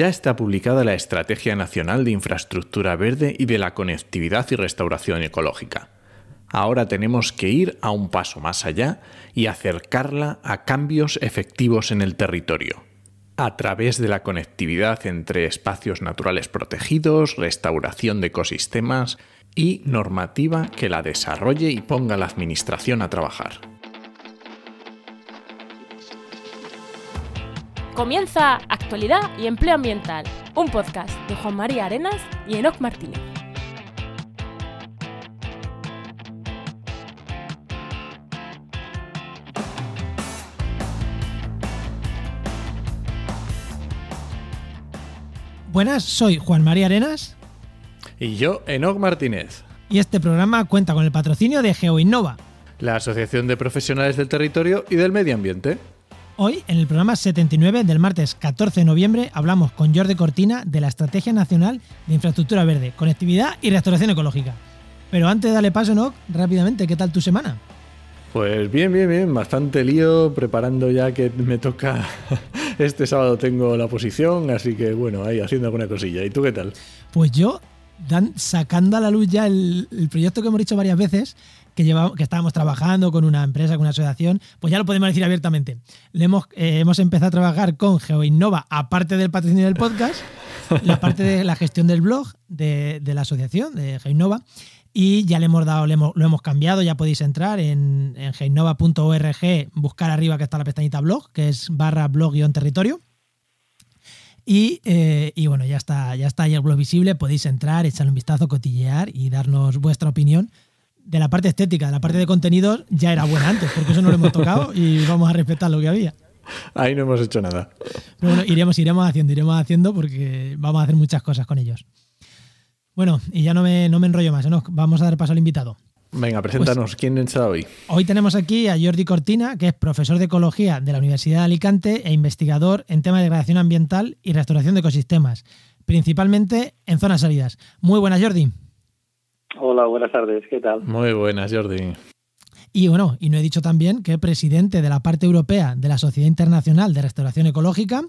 Ya está publicada la Estrategia Nacional de Infraestructura Verde y de la Conectividad y Restauración Ecológica. Ahora tenemos que ir a un paso más allá y acercarla a cambios efectivos en el territorio, a través de la conectividad entre espacios naturales protegidos, restauración de ecosistemas y normativa que la desarrolle y ponga la Administración a trabajar. Comienza Actualidad y Empleo Ambiental, un podcast de Juan María Arenas y Enoc Martínez. Buenas, soy Juan María Arenas. Y yo, Enoc Martínez. Y este programa cuenta con el patrocinio de GeoInnova, la Asociación de Profesionales del Territorio y del Medio Ambiente. Hoy, en el programa 79 del martes 14 de noviembre, hablamos con Jordi Cortina de la Estrategia Nacional de Infraestructura Verde, Conectividad y Restauración Ecológica. Pero antes de darle paso, ¿no? Rápidamente, ¿qué tal tu semana? Pues bien, bien, bien, bastante lío, preparando ya que me toca. Este sábado tengo la posición, así que bueno, ahí haciendo alguna cosilla. ¿Y tú qué tal? Pues yo, dan, sacando a la luz ya el, el proyecto que hemos dicho varias veces, que, llevamos, que estábamos trabajando con una empresa, con una asociación, pues ya lo podemos decir abiertamente. Le hemos, eh, hemos empezado a trabajar con GeoInnova, aparte del patrocinio del podcast, la parte de la gestión del blog de, de la asociación, de GeoInnova, y ya le hemos dado, le hemos, lo hemos cambiado, ya podéis entrar en, en geinnova.org, buscar arriba que está la pestañita blog, que es barra blog-territorio. Y, eh, y, bueno, ya está, ya está ahí el blog visible, podéis entrar, echarle un vistazo, cotillear y darnos vuestra opinión de la parte estética, de la parte de contenidos, ya era buena antes, porque eso no lo hemos tocado y vamos a respetar lo que había. Ahí no hemos hecho nada. Pero bueno, iremos, iremos haciendo, iremos haciendo porque vamos a hacer muchas cosas con ellos. Bueno, y ya no me, no me enrollo más, ¿no? vamos a dar paso al invitado. Venga, preséntanos, pues, ¿quién está hoy? Hoy tenemos aquí a Jordi Cortina, que es profesor de Ecología de la Universidad de Alicante e investigador en temas de degradación ambiental y restauración de ecosistemas, principalmente en zonas áridas. Muy buenas, Jordi. Hola, buenas tardes, ¿qué tal? Muy buenas, Jordi. Y bueno, y no he dicho también que es presidente de la parte europea de la Sociedad Internacional de Restauración Ecológica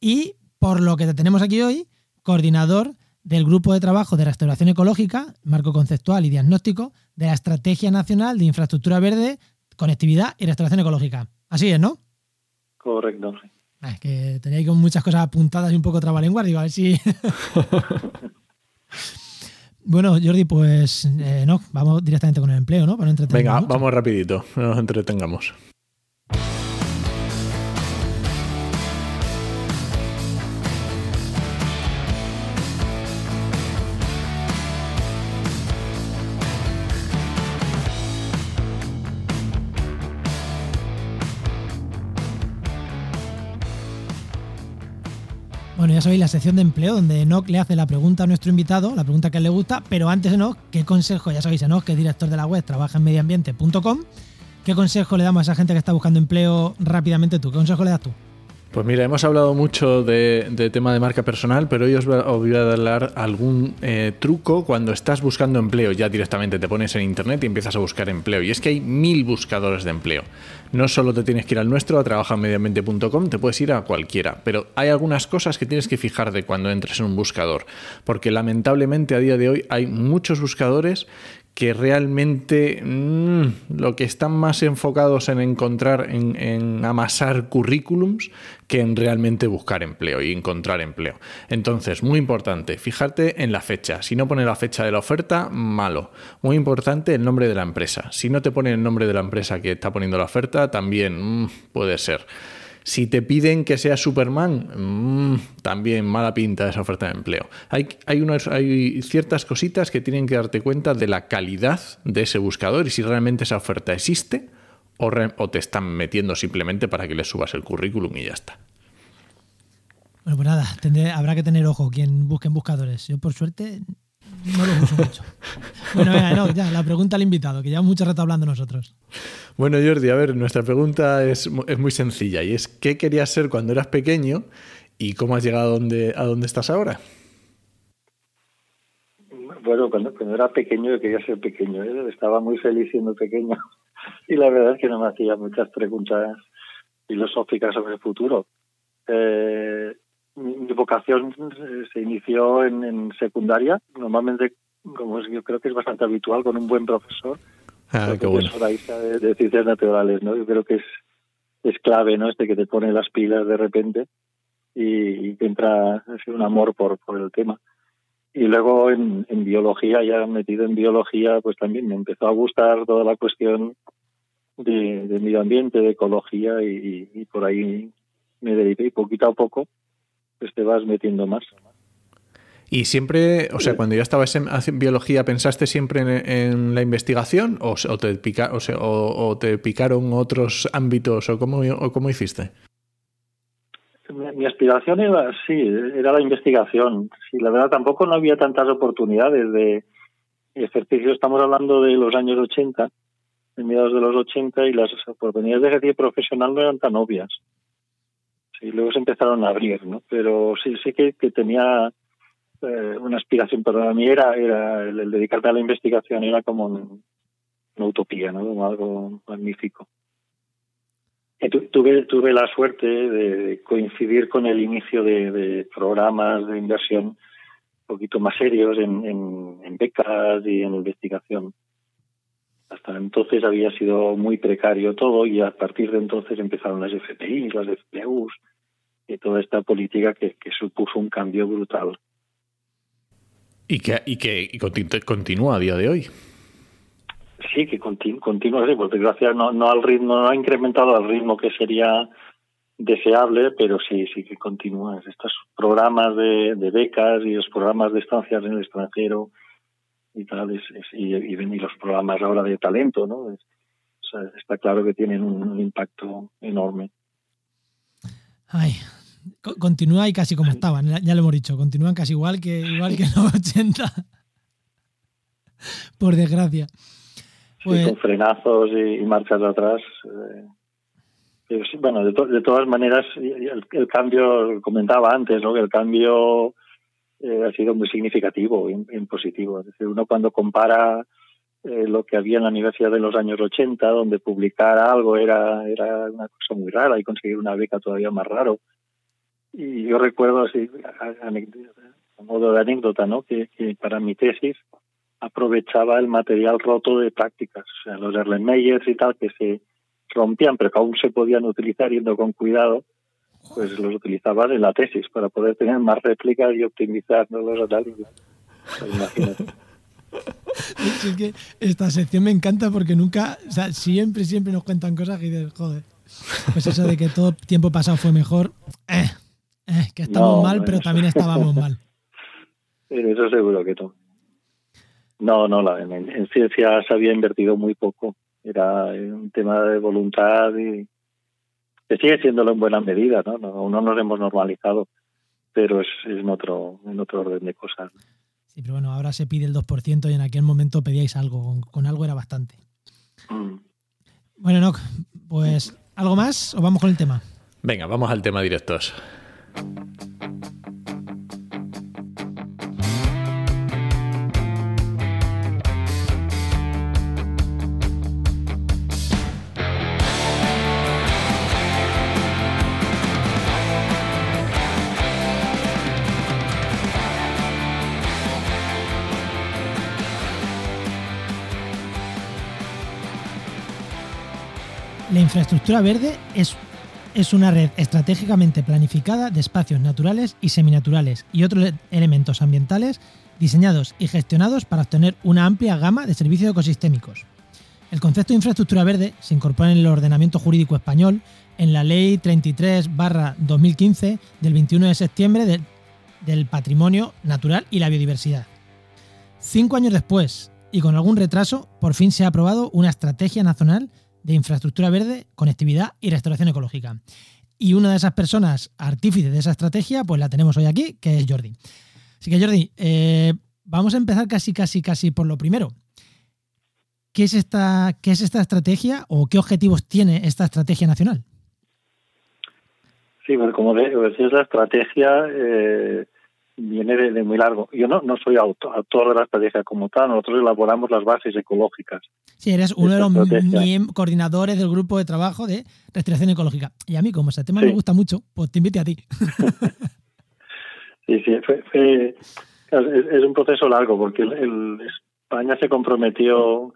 y, por lo que te tenemos aquí hoy, coordinador del Grupo de Trabajo de Restauración Ecológica, Marco Conceptual y Diagnóstico de la Estrategia Nacional de Infraestructura Verde, Conectividad y Restauración Ecológica. Así es, ¿no? Correcto. Ah, es que tenéis con muchas cosas apuntadas y un poco trabalenguas, digo, a ver si... Bueno, Jordi, pues eh, no, vamos directamente con el empleo, ¿no? Para Venga, vamos rapidito, no nos entretengamos. Bueno, ya sabéis la sección de empleo donde Enoch le hace la pregunta a nuestro invitado, la pregunta que le gusta, pero antes Enoch, ¿qué consejo? Ya sabéis, Enoch, que es director de la web, trabaja en medioambiente.com. ¿Qué consejo le damos a esa gente que está buscando empleo rápidamente tú? ¿Qué consejo le das tú? Pues mira, hemos hablado mucho de, tema de marca personal, pero hoy os voy a dar algún eh, truco cuando estás buscando empleo. Ya directamente te pones en internet y empiezas a buscar empleo. Y es que hay mil buscadores de empleo. No solo te tienes que ir al nuestro, a trabajaenmedioambiente.com, te puedes ir a cualquiera. Pero hay algunas cosas que tienes que fijar de cuando entres en un buscador. Porque lamentablemente a día de hoy hay muchos buscadores que realmente mmm, lo que están más enfocados en encontrar, en, en, amasar currículums, que en realmente buscar empleo y encontrar empleo. Entonces, muy importante, fijarte en la fecha. Si no pone la fecha de la oferta, malo. Muy importante el nombre de la empresa. Si no te pone el nombre de la empresa que está poniendo la oferta, también mmm, puede ser. Si te piden que seas Superman, mmm, también mala pinta esa oferta de empleo. Hay, hay, unos, hay ciertas cositas que tienen que darte cuenta de la calidad de ese buscador y si realmente esa oferta existe o, o te están metiendo simplemente para que le subas el currículum y ya está. Bueno, pues nada, habrá que tener ojo quien busque buscadores. Yo, por suerte, no lo uso mucho. Bueno, venga, no, ya, la pregunta al invitado, que lleva mucho rato hablando nosotros. Bueno, Jordi, a ver, nuestra pregunta es, es, muy sencilla y es ¿qué querías ser cuando eras pequeño y cómo has llegado a donde, a dónde estás ahora? Bueno, cuando, cuando, era pequeño yo quería ser pequeño, ¿eh? estaba muy feliz siendo pequeño y la verdad es que no me hacía muchas preguntas filosóficas sobre el futuro. Eh, mi, vocación se inició en, secundaria, normalmente, como yo creo que es bastante habitual, con un buen profesor. Ah, qué bueno. de, de, ciencias naturales, ¿no? Yo creo que es, es clave, ¿no? Este que te pone las pilas de repente y, te entra un amor por, por el tema. Y luego en, en biología, ya metido en biología, pues también me empezó a gustar toda la cuestión de, de medio ambiente, de ecología y, y, por ahí me dediqué y poquito a poco pues te vas metiendo más. ¿Y siempre, o sea, cuando ya estabas en, biología, pensaste siempre en, la investigación o, te pica, o, te picaron otros ámbitos o cómo, o cómo hiciste? Mi, aspiración era, sí, era la investigación. Sí, la verdad tampoco no había tantas oportunidades de ejercicio. Estamos hablando de los años 80, en mediados de los 80, y las oportunidades de ejercicio profesional no eran tan obvias. Sí, luego se empezaron a abrir, ¿no? Pero sí, sí que, tenía eh, una aspiración, pero a mí era, era el, dedicarte a la investigación era como una utopía, ¿no? Como algo magnífico. Y tuve, tuve la suerte de coincidir con el inicio de, programas de inversión un poquito más serios en, becas y en investigación. Hasta entonces había sido muy precario todo y a partir de entonces empezaron las FPI, las FPUs y toda esta política que, que supuso un cambio brutal. Y que, y que continúa a día de hoy. Sí, que continúa así, por desgracia no, no al ritmo, no ha incrementado al ritmo que sería deseable, pero sí, sí que continúa. Estos programas de, becas y los programas de estancias en el extranjero y tal, y, y, los programas ahora de talento, ¿no? está claro que tienen un, impacto enorme. Ay, continúa y casi como estaban, ya lo hemos dicho, continúan casi igual que igual que en los 80. Por desgracia. Pues... con frenazos y, marchas atrás. Eh, bueno, de, todas maneras, el, cambio, comentaba antes, ¿no? que el cambio eh, ha sido muy significativo, en, positivo. Es decir, uno cuando compara eh, lo que había en la universidad de los años 80, donde publicar algo era, era una cosa muy rara y conseguir una beca todavía más raro. Y yo recuerdo así, a, modo de anécdota, ¿no? que, que para mi tesis aprovechaba el material roto de prácticas, o sea, los Erlenmeyers y tal, que se rompían, pero que aún se podían utilizar yendo con cuidado, pues los utilizaba en la tesis para poder tener más réplicas y optimizar los análisis. Imagínate. Es que esta sección me encanta porque nunca, o sea, siempre, siempre nos cuentan cosas que dices, joder. Pues eso de que todo tiempo pasado fue mejor, eh, eh, que estamos mal, pero también estábamos mal. Eso seguro que no. No, no, la, en, en, ciencia se había invertido muy poco. Era un tema de voluntad y que sigue siéndolo en buena medida, ¿no? No, no nos hemos normalizado, pero es, en, otro, en otro orden de cosas. Sí, pero bueno, ahora se pide el 2% y en aquel momento pedíais algo, con, algo era bastante. Mm. Bueno, Noc, pues ¿algo más o vamos con el tema? Venga, vamos al tema directos. Infraestructura verde es, es una red estratégicamente planificada de espacios naturales y seminaturales y otros elementos ambientales diseñados y gestionados para obtener una amplia gama de servicios ecosistémicos. El concepto de infraestructura verde se incorpora en el ordenamiento jurídico español en la Ley 33-2015 del 21 de septiembre del Patrimonio Natural y la Biodiversidad. Cinco años después, y con algún retraso, por fin se ha aprobado una estrategia nacional de infraestructura verde, conectividad y restauración ecológica. Y una de esas personas artífices de esa estrategia, pues la tenemos hoy aquí, que es Jordi. Así que Jordi, eh, vamos a empezar casi, casi, casi por lo primero. ¿Qué es esta, qué es esta estrategia o qué objetivos tiene esta estrategia nacional? Sí, bueno, como decías, la estrategia eh, viene de, muy largo. Yo no, no soy autor, autor de la estrategia como tal, nosotros elaboramos las bases ecológicas. Sí, eres uno de, los coordinadores del grupo de trabajo de restricción ecológica. Y a mí, como ese tema me gusta mucho, pues te invite a ti. Sí, sí, es, un proceso largo porque el, España se comprometió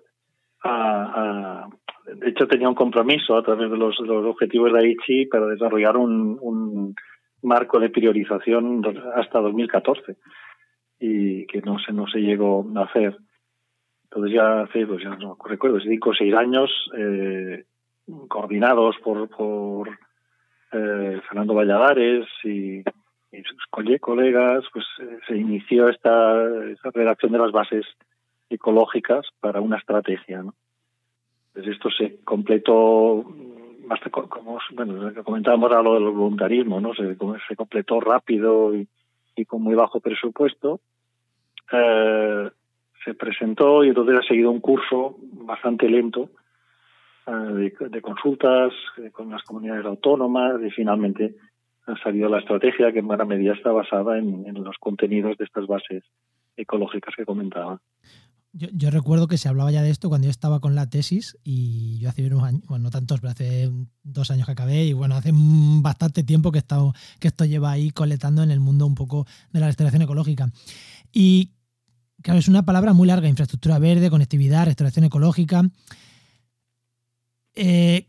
a, De hecho, tenía un compromiso a través de los, objetivos de Aichi para desarrollar un, marco de priorización hasta 2014 y que no se, no se llegó a hacer. Entonces ya hace, pues ya no recuerdo, cinco o seis años eh, coordinados por, por eh, Fernando Valladares y, sus colegas, pues eh, se inició esta, redacción de las bases ecológicas para una estrategia. ¿no? Entonces esto se completó, más como bueno, comentábamos a lo del voluntarismo, ¿no? se, se completó rápido y, con muy bajo presupuesto. Eh, se presentó y entonces ha seguido un curso bastante lento eh, de, consultas eh, con las comunidades autónomas y finalmente ha salido la estrategia que en buena medida está basada en, los contenidos de estas bases ecológicas que comentaba. Yo, recuerdo que se hablaba ya de esto cuando yo estaba con la tesis y yo hace unos años, bueno, no tantos, pero hace dos años que acabé y bueno, hace bastante tiempo que, he estado, que esto lleva ahí coletando en el mundo un poco de la restauración ecológica. Y claro, es una palabra muy larga, infraestructura verde, conectividad, restauración ecológica. Eh,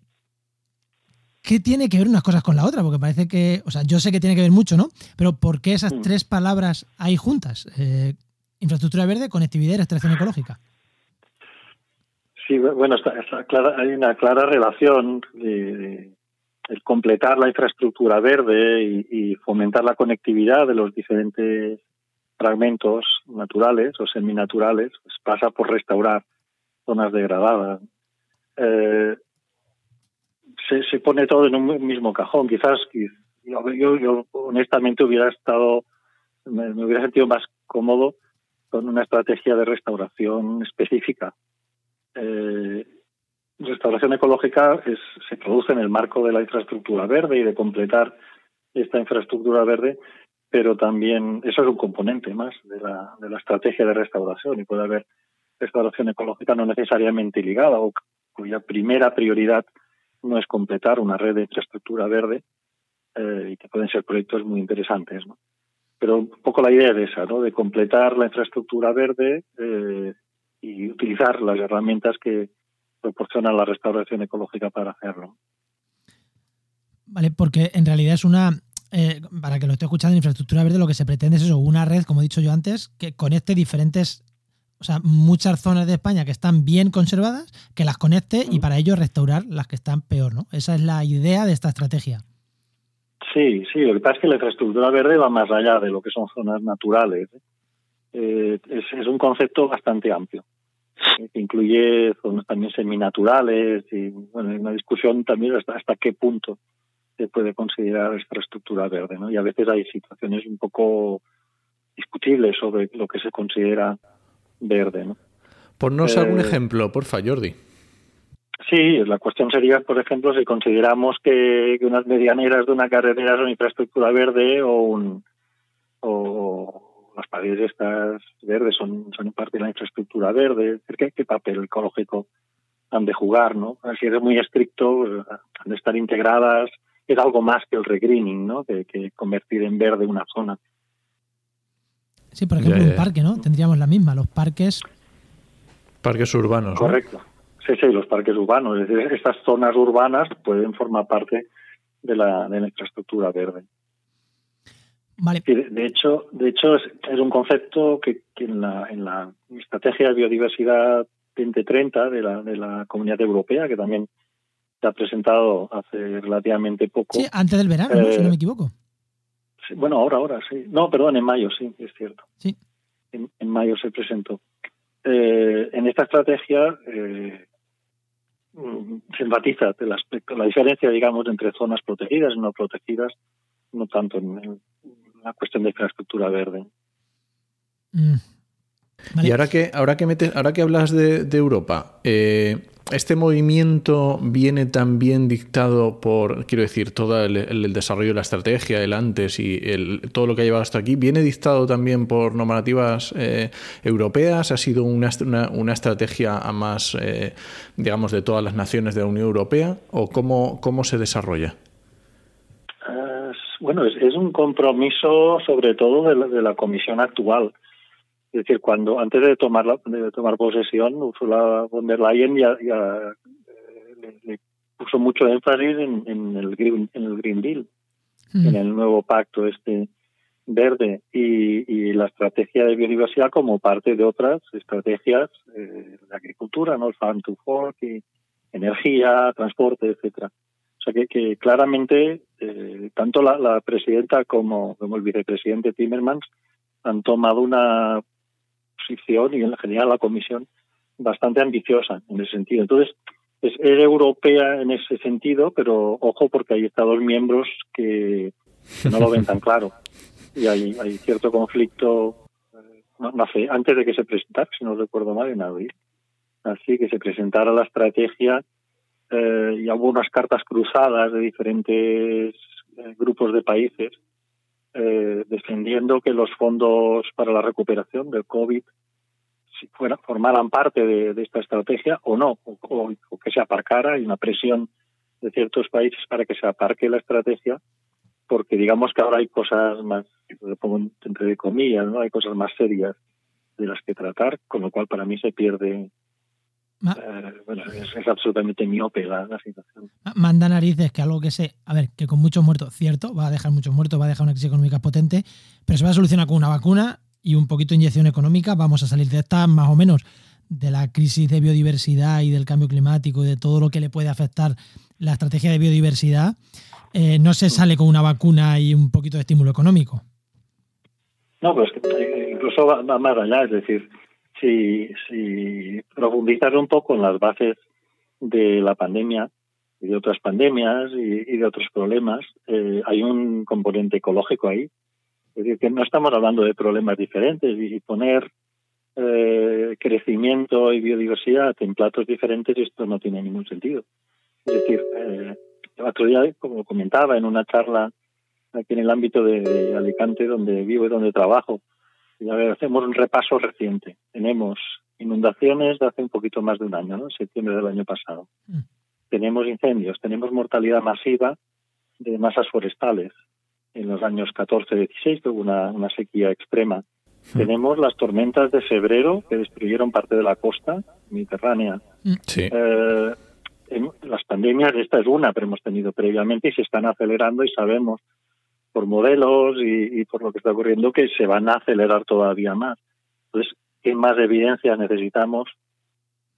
¿Qué tiene que ver unas cosas con la otra? Porque parece que, o sea, yo sé que tiene que ver mucho, ¿no? Pero ¿por qué esas mm. tres palabras hay juntas? Eh, infraestructura verde, conectividad y restauración ecológica. Sí, bueno, hay una clara relación de, el completar la infraestructura verde y, fomentar la conectividad de los diferentes fragmentos naturales o seminaturales, pues pasa por restaurar zonas degradadas. Eh, se, pone todo en un mismo cajón. Quizás yo, honestamente hubiera estado, me, hubiera sentido más cómodo con una estrategia de restauración específica. Eh, restauración ecológica se produce en el marco de la infraestructura verde y de completar esta infraestructura verde, pero también eso es un componente más de la, de la estrategia de restauración y puede haber restauración ecológica no necesariamente ligada o cuya primera prioridad no es completar una red de infraestructura verde eh, y que pueden ser proyectos muy interesantes. Pero un poco la idea es esa, ¿no? de completar la infraestructura verde eh, y utilizar las herramientas que proporciona la restauración ecológica para hacerlo. Vale, porque en realidad es una, eh, para que lo esté escuchando, infraestructura verde lo que se pretende es eso, una red, como he dicho yo antes, que conecte diferentes o sea, muchas zonas de España que están bien conservadas, que las conecte y para ello restaurar las que están peor, ¿no? Esa es la idea de esta estrategia. Sí, sí, lo que pasa es que la infraestructura verde va más allá de lo que son zonas naturales. ¿eh? Eh, es, un concepto bastante amplio, que incluye zonas también seminaturales y, bueno, hay una discusión también hasta, hasta qué punto se puede considerar infraestructura verde, ¿no? Y a veces hay situaciones un poco discutibles sobre lo que se considera verde. ¿no? Ponnos algún eh, ejemplo, porfa, Jordi. Sí, la cuestión sería, por ejemplo, si consideramos que, unas medianeras de una carretera son infraestructura verde o un o las paredes estas verdes son, son parte de la infraestructura verde, ¿qué, qué papel ecológico han de jugar, ¿no? Si eres muy estricto, pues, han de estar integradas, es algo más que el regreening, ¿no? Que, que convertir en verde una zona. Sí, por ejemplo, un parque, ¿no? Tendríamos la misma, los parques. Parques urbanos. Correcto. Sí, sí, los parques urbanos. Es decir, estas zonas urbanas pueden formar parte de la, de la infraestructura verde. Vale. De hecho, de hecho es, un concepto que, en, la, en la estrategia de biodiversidad 2030 de la, de la Comunidad Europea, que también se ha presentado hace relativamente poco. Sí, antes del verano, si no me eh, equivoco bueno, ahora, ahora, sí. No, perdón, en mayo, sí, es cierto. Sí. En, mayo se presentó. Eh, en esta estrategia eh, se enfatiza el aspecto, la diferencia, digamos, entre zonas protegidas y no protegidas, no tanto en, la cuestión de infraestructura verde. Mm. Y ahora que, ahora que metes, ahora que hablas de, de Europa, eh, este movimiento viene también dictado por, quiero decir, todo el, desarrollo de la estrategia, el antes y el, todo lo que ha llevado hasta aquí, ¿viene dictado también por normativas eh, europeas? ¿Ha sido una, una, estrategia a más, eh, digamos, de todas las naciones de la Unión Europea? ¿O cómo, cómo se desarrolla? Bueno, es, es un compromiso sobre todo de la, de la comisión actual. Es decir, cuando antes de tomar la, de tomar posesión, Ursula von der Leyen ya, ya eh, le, le, puso mucho énfasis en, en, el, Green, en el Green Deal, mm. en el nuevo pacto este verde y, y, la estrategia de biodiversidad como parte de otras estrategias eh, de agricultura, ¿no? El Farm to Fork y energía, transporte, etcétera. O sea que, que claramente eh, tanto la, la presidenta como, como, el vicepresidente Timmermans han tomado una posición y en general la comisión bastante ambiciosa en ese sentido. Entonces, es, es europea en ese sentido, pero ojo porque hay estados miembros que, que no lo ven tan claro y hay, hay cierto conflicto, no, no sé, antes de que se presentara, si no recuerdo mal, en abril. Así que se presentara la estrategia eh, y hubo unas cartas cruzadas de diferentes eh, grupos de países eh, defendiendo que los fondos para la recuperación del COVID si formaran parte de, esta estrategia o no, o, que se aparcara, hay una presión de ciertos países para que se aparque la estrategia, porque digamos que ahora hay cosas más, entre comillas, ¿no? hay cosas más serias de las que tratar, con lo cual para mí se pierde eh, bueno, es, es, absolutamente miope la, la, situación. Manda narices que algo que sé, a ver, que con muchos muertos, cierto, va a dejar muchos muertos, va a dejar una crisis económica potente, pero se va a solucionar con una vacuna y un poquito de inyección económica, vamos a salir de esta más o menos de la crisis de biodiversidad y del cambio climático y de todo lo que le puede afectar la estrategia de biodiversidad, eh, no se sale con una vacuna y un poquito de estímulo económico. No, pues incluso va, va más allá, es decir, si, si profundizas un poco en las bases de la pandemia y de otras pandemias y, y de otros problemas, eh, hay un componente ecológico ahí. Es decir, que no estamos hablando de problemas diferentes y poner eh, crecimiento y biodiversidad en platos diferentes, esto no tiene ningún sentido. Es decir, eh, el otro día, como comentaba en una charla aquí en el ámbito de Alicante, donde vivo y donde trabajo, hacemos un repaso reciente. Tenemos inundaciones de hace un poquito más de un año, ¿no? septiembre del año pasado. Mm. Tenemos incendios, tenemos mortalidad masiva de masas forestales. En los años 14-16 hubo una, una, sequía extrema. Mm. Tenemos las tormentas de febrero que destruyeron parte de la costa mediterránea. Mm. Sí. Eh, las pandemias, esta es una, pero hemos tenido previamente y se están acelerando y sabemos por modelos y, y, por lo que está ocurriendo que se van a acelerar todavía más. Entonces, ¿qué más evidencia necesitamos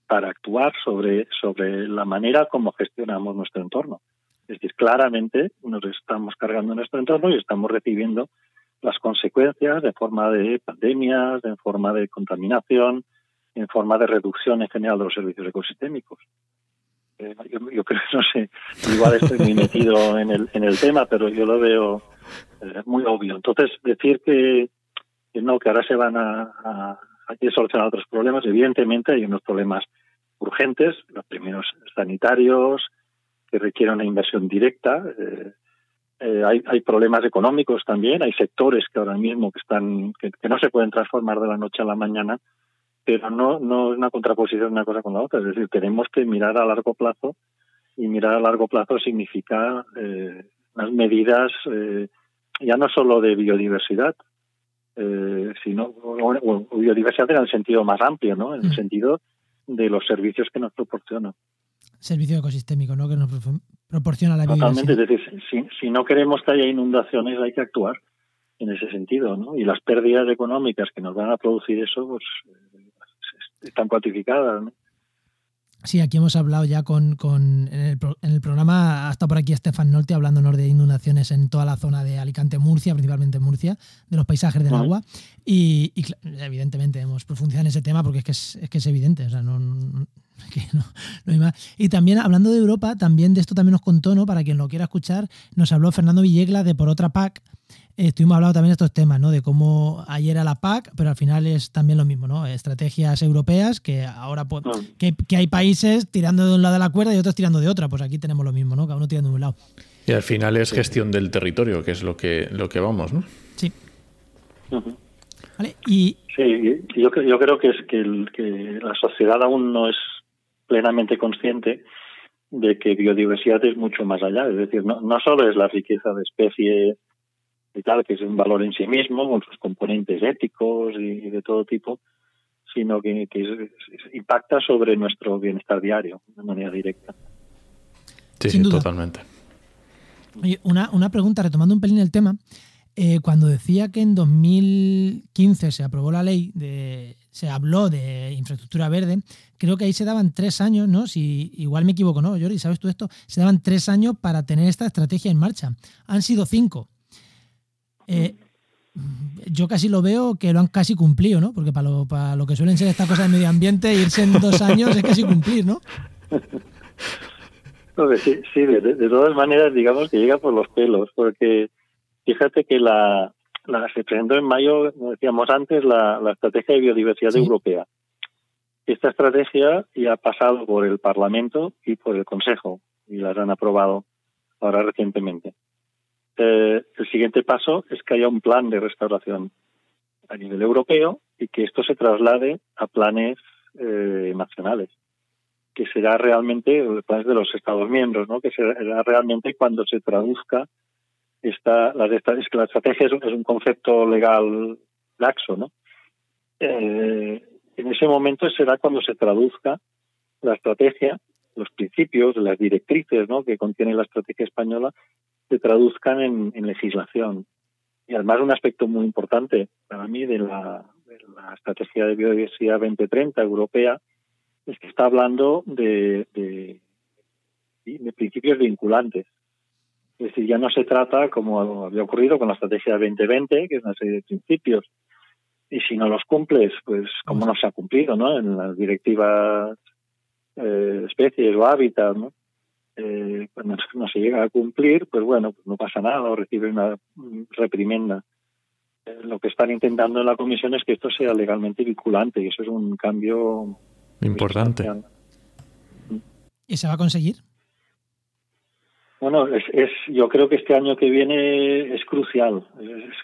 para actuar sobre, sobre la manera como gestionamos nuestro entorno? Es decir, claramente nos estamos cargando nuestro entorno y estamos recibiendo las consecuencias de forma de pandemias, en forma de contaminación, en forma de reducción en general de los servicios ecosistémicos. Eh, yo, yo, creo, no sé, igual estoy muy metido en el, en el tema, pero yo lo veo muy obvio. Entonces, decir que, no, que ahora se van a, a, solucionar otros problemas, evidentemente hay unos problemas urgentes, los primeros sanitarios, que requieren una inversión directa. Eh, eh, hay, hay, problemas económicos también, hay sectores que ahora mismo que están que, que, no se pueden transformar de la noche a la mañana, pero no no es una contraposición una cosa con la otra. Es decir, tenemos que mirar a largo plazo y mirar a largo plazo significa eh, unas medidas eh, ya no solo de biodiversidad, eh, sino biodiversidad en el sentido más amplio, ¿no? En el mm. sentido de los servicios que nos proporciona. Servicio ecosistémico, ¿no? Que nos proporciona la Totalmente, es decir, si, si no queremos que haya inundaciones hay que actuar en ese sentido, ¿no? Y las pérdidas económicas que nos van a producir eso, pues están cuantificadas, ¿no? Sí, aquí hemos hablado ya con, con en, el, en, el, programa, hasta por aquí Estefan Norte hablándonos de inundaciones en toda la zona de Alicante-Murcia, principalmente en Murcia, de los paisajes del agua. Y, y, evidentemente hemos profundizado en ese tema porque es que es, es, que es evidente, o sea, no, no, no, no, hay más. Y también hablando de Europa, también de esto también nos contó, ¿no? Para quien lo quiera escuchar, nos habló Fernando Villegla de Por Otra PAC, estuvimos hablando también de estos temas, ¿no? De cómo ayer era la PAC, pero al final es también lo mismo, ¿no? Estrategias europeas que ahora pues, que, que, hay países tirando de un lado de la cuerda y otros tirando de otra. Pues aquí tenemos lo mismo, ¿no? Cada uno tirando de un lado. Y al final es gestión del territorio, que es lo que lo que vamos, ¿no? Sí. Uh -huh. ¿Vale? Y sí, yo, yo creo que es que, el, que la sociedad aún no es plenamente consciente de que biodiversidad es mucho más allá, es decir, no, no solo es la riqueza de especies y tal, que es un valor en sí mismo, con sus componentes éticos y, de todo tipo, sino que, impacta sobre nuestro bienestar diario de manera directa. Sí, sí, totalmente. una, una pregunta, retomando un pelín el tema. Eh, cuando decía que en 2015 se aprobó la ley, de, se habló de infraestructura verde, creo que ahí se daban tres años, ¿no? Si igual me equivoco, ¿no, Jordi? ¿Sabes tú esto? Se daban tres años para tener esta estrategia en marcha. Han sido cinco. Eh, yo casi lo veo que lo han casi cumplido, ¿no? Porque para lo, que suelen ser estas cosas de medio ambiente, irse en dos años es casi cumplir, ¿no? Sí, de, todas maneras, digamos que llega por los pelos, porque Fíjate que la, se presentó en mayo, como decíamos antes, la, Estrategia de Biodiversidad Europea. Esta estrategia ya ha pasado por el Parlamento y por el Consejo y las han aprobado ahora recientemente. Eh, el siguiente paso es que haya un plan de restauración a nivel europeo y que esto se traslade a planes eh, nacionales, que será realmente planes de los Estados miembros, ¿no? que será realmente cuando se traduzca la, es que la estrategia es un, concepto legal laxo, ¿no? Eh, en ese momento será cuando se traduzca la estrategia, los principios, las directrices ¿no? que contiene la estrategia española, se traduzcan en, legislación. Y además un aspecto muy importante para mí de la, estrategia de biodiversidad 2030 europea es que está hablando de, de principios vinculantes. Es decir, ya no se trata, como había ocurrido con la estrategia 2020, que es una serie de principios, y si no los cumples, pues como no se ha cumplido, ¿no? En las directivas eh, especies o hábitat, ¿no? Eh, cuando no se llega a cumplir, pues bueno, pues no pasa nada o recibe una reprimenda. Eh, lo que están intentando en la comisión es que esto sea legalmente vinculante y eso es un cambio importante. ¿Y se va a conseguir? Bueno, es, es, yo creo que este año que viene es crucial.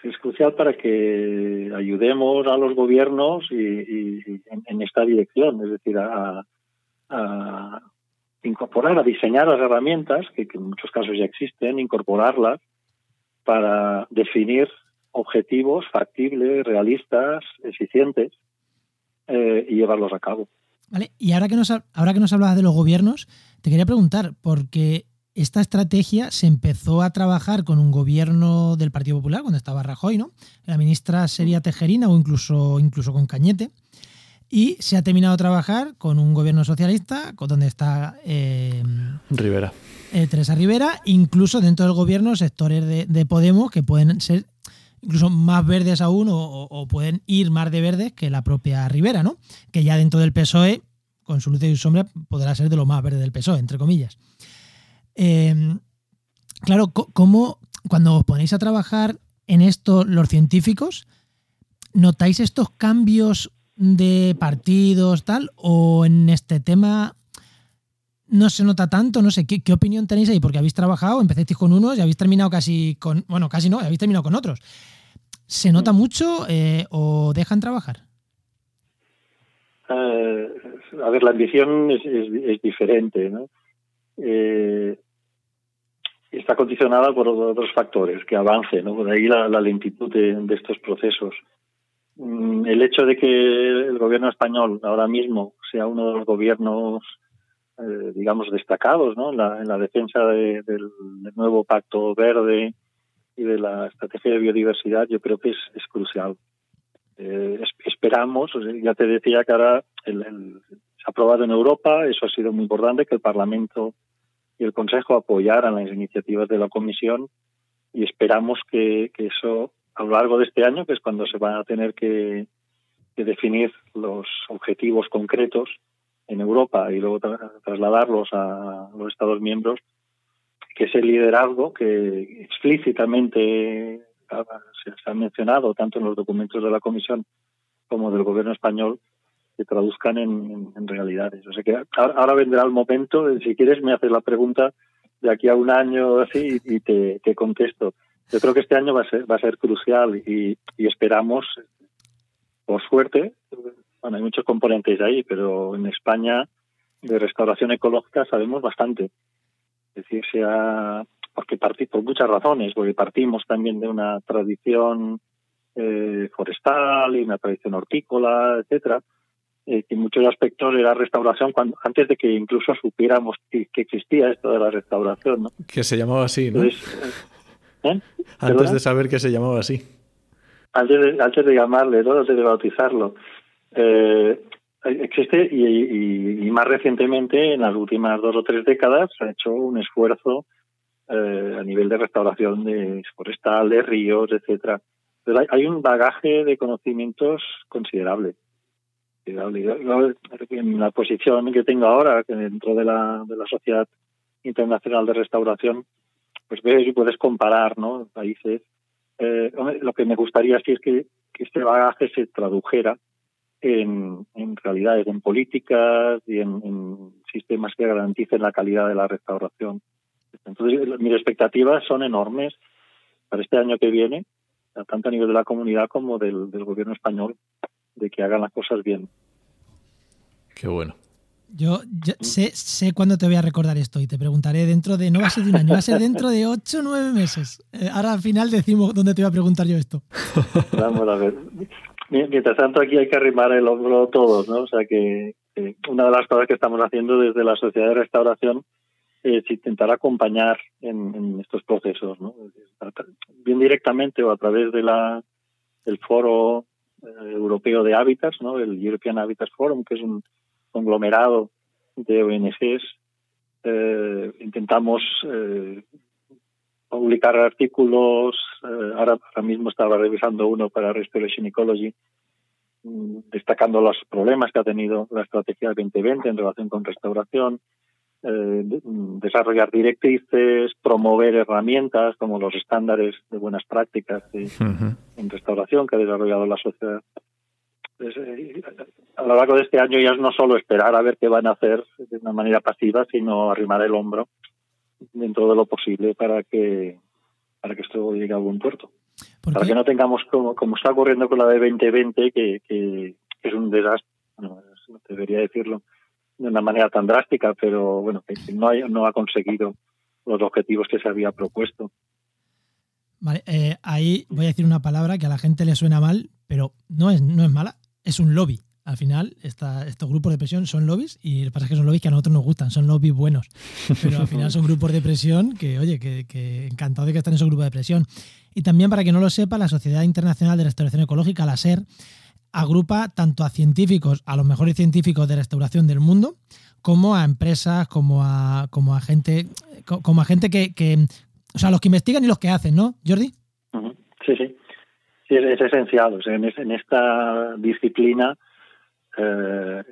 Es, crucial para que ayudemos a los gobiernos y, en, esta dirección, es decir, a, incorporar, a diseñar las herramientas, que, en muchos casos ya existen, incorporarlas para definir objetivos factibles, realistas, eficientes eh, y llevarlos a cabo. Vale, y ahora que nos ahora que nos hablabas de los gobiernos, te quería preguntar, porque esta estrategia se empezó a trabajar con un gobierno del Partido Popular, cuando estaba Rajoy, ¿no? La ministra sería Tejerina o incluso, incluso con Cañete. Y se ha terminado a trabajar con un gobierno socialista, con donde está eh, Rivera. Eh, Teresa Rivera, incluso dentro del gobierno sectores de, Podemos que pueden ser incluso más verdes aún o, pueden ir más de verdes que la propia Rivera, ¿no? Que ya dentro del PSOE, con su luz y su sombra, podrá ser de lo más verde del PSOE, entre comillas. Em, claro, ¿cómo cuando os ponéis a trabajar en esto los científicos, notáis estos cambios de partidos tal o en este tema no se nota tanto? No sé, ¿qué, opinión tenéis ahí? Porque habéis trabajado, empezasteis con unos y habéis terminado casi con, bueno, casi no, habéis terminado con otros. ¿Se nota mm. mucho eh, o dejan trabajar? Eh, a ver, la ambición es, es diferente, ¿no? Eh, está condicionada por otros factores que avance, ¿no? Por ahí la, lentitud de, estos procesos. Mm, el hecho de que el gobierno español ahora mismo sea uno de los gobiernos, eh, digamos, destacados ¿no? en, la, defensa del, nuevo pacto verde y de la estrategia de biodiversidad, yo creo que es, crucial. Eh, esperamos, ya te decía que ahora el, aprobado en Europa, eso ha sido muy importante, que el Parlamento y el Consejo apoyaran las iniciativas de la Comisión y esperamos que, eso a lo largo de este año, que es cuando se van a tener que, definir los objetivos concretos en Europa y luego trasladarlos a los Estados miembros, que ese liderazgo que explícitamente se ha mencionado tanto en los documentos de la Comisión como del Gobierno español, se traduzcan en, realidades. O sea que ahora, vendrá el momento, si quieres me haces la pregunta de aquí a un año así y te, contesto. Yo creo que este año va a ser, va a ser crucial y, esperamos, por suerte, bueno, hay muchos componentes ahí, pero en España de restauración ecológica sabemos bastante. Es decir, se ha, porque partí, por muchas razones, porque partimos también de una tradición eh, forestal y una tradición hortícola, etcétera, eh, que en muchos aspectos era restauración cuando antes de que incluso supiéramos que, existía esto de la restauración, ¿no? Que se llamaba así, ¿no? ¿eh? Antes de saber que se llamaba así. Antes de, antes de llamarle, ¿no? antes de bautizarlo. existe y, y, más recientemente, en las últimas dos o tres décadas, se ha hecho un esfuerzo a nivel de restauración de forestal, de ríos, etcétera hay un bagaje de conocimientos considerable. En la posición que tengo ahora, que dentro de la, de la Sociedad Internacional de Restauración, pues ves y puedes comparar ¿no? países. Eh, lo que me gustaría sí es que, este bagaje se tradujera en, en realidades, en políticas y en, en, sistemas que garanticen la calidad de la restauración. Entonces, mis expectativas son enormes para este año que viene tanto a nivel de la comunidad como del, gobierno español, de que hagan las cosas bien. Qué bueno. Yo, sé, sé cuándo te voy a recordar esto y te preguntaré dentro de, no va a ser de un año, va a ser dentro de ocho o nueve meses. Eh, ahora al final decimos dónde te voy a preguntar yo esto. Vamos a ver. Mientras tanto aquí hay que arrimar el hombro todos, ¿no? O sea que una de las cosas que estamos haciendo desde la Sociedad de Restauración es intentar acompañar en, estos procesos, ¿no? bien directamente o a través de la del foro europeo de hábitats, ¿no? el European Habitats Forum, que es un conglomerado de ONGs. Eh, intentamos eh, publicar artículos. ahora, mismo estaba revisando uno para Restoration Ecology, mm, destacando los problemas que ha tenido la estrategia 2020 en relación con restauración, eh, desarrollar directrices, promover herramientas como los estándares de buenas prácticas en restauración que ha desarrollado la sociedad. Eh, a lo largo de este año ya es no solo esperar a ver qué van a hacer de una manera pasiva, sino arrimar el hombro dentro de lo posible para que para que esto llegue a buen puerto. Para que no tengamos como, como está ocurriendo con la de 2020, que, que es un desastre, no, debería decirlo, de una manera tan drástica, pero bueno, no, ha conseguido los objetivos que se había propuesto. Vale, eh, ahí voy a decir una palabra que a la gente le suena mal, pero no es, no es mala, es un lobby. Al final, esta, estos grupos de presión son lobbies y lo que pasa es que son lobbies que a nosotros nos gustan, son lobbies buenos. Pero al final son grupos de presión que, oye, que, que encantado de que estén en esos grupos de presión. Y también, para que no lo sepa, la Sociedad Internacional de Restauración Ecológica, la SER, agrupa tanto a científicos, a los mejores científicos de restauración del mundo, como a empresas, como a, como a gente, como a gente que, o sea, los que investigan y los que hacen, ¿no, Jordi? Sí, sí. Sí, es, esencial. en, esta disciplina, eh,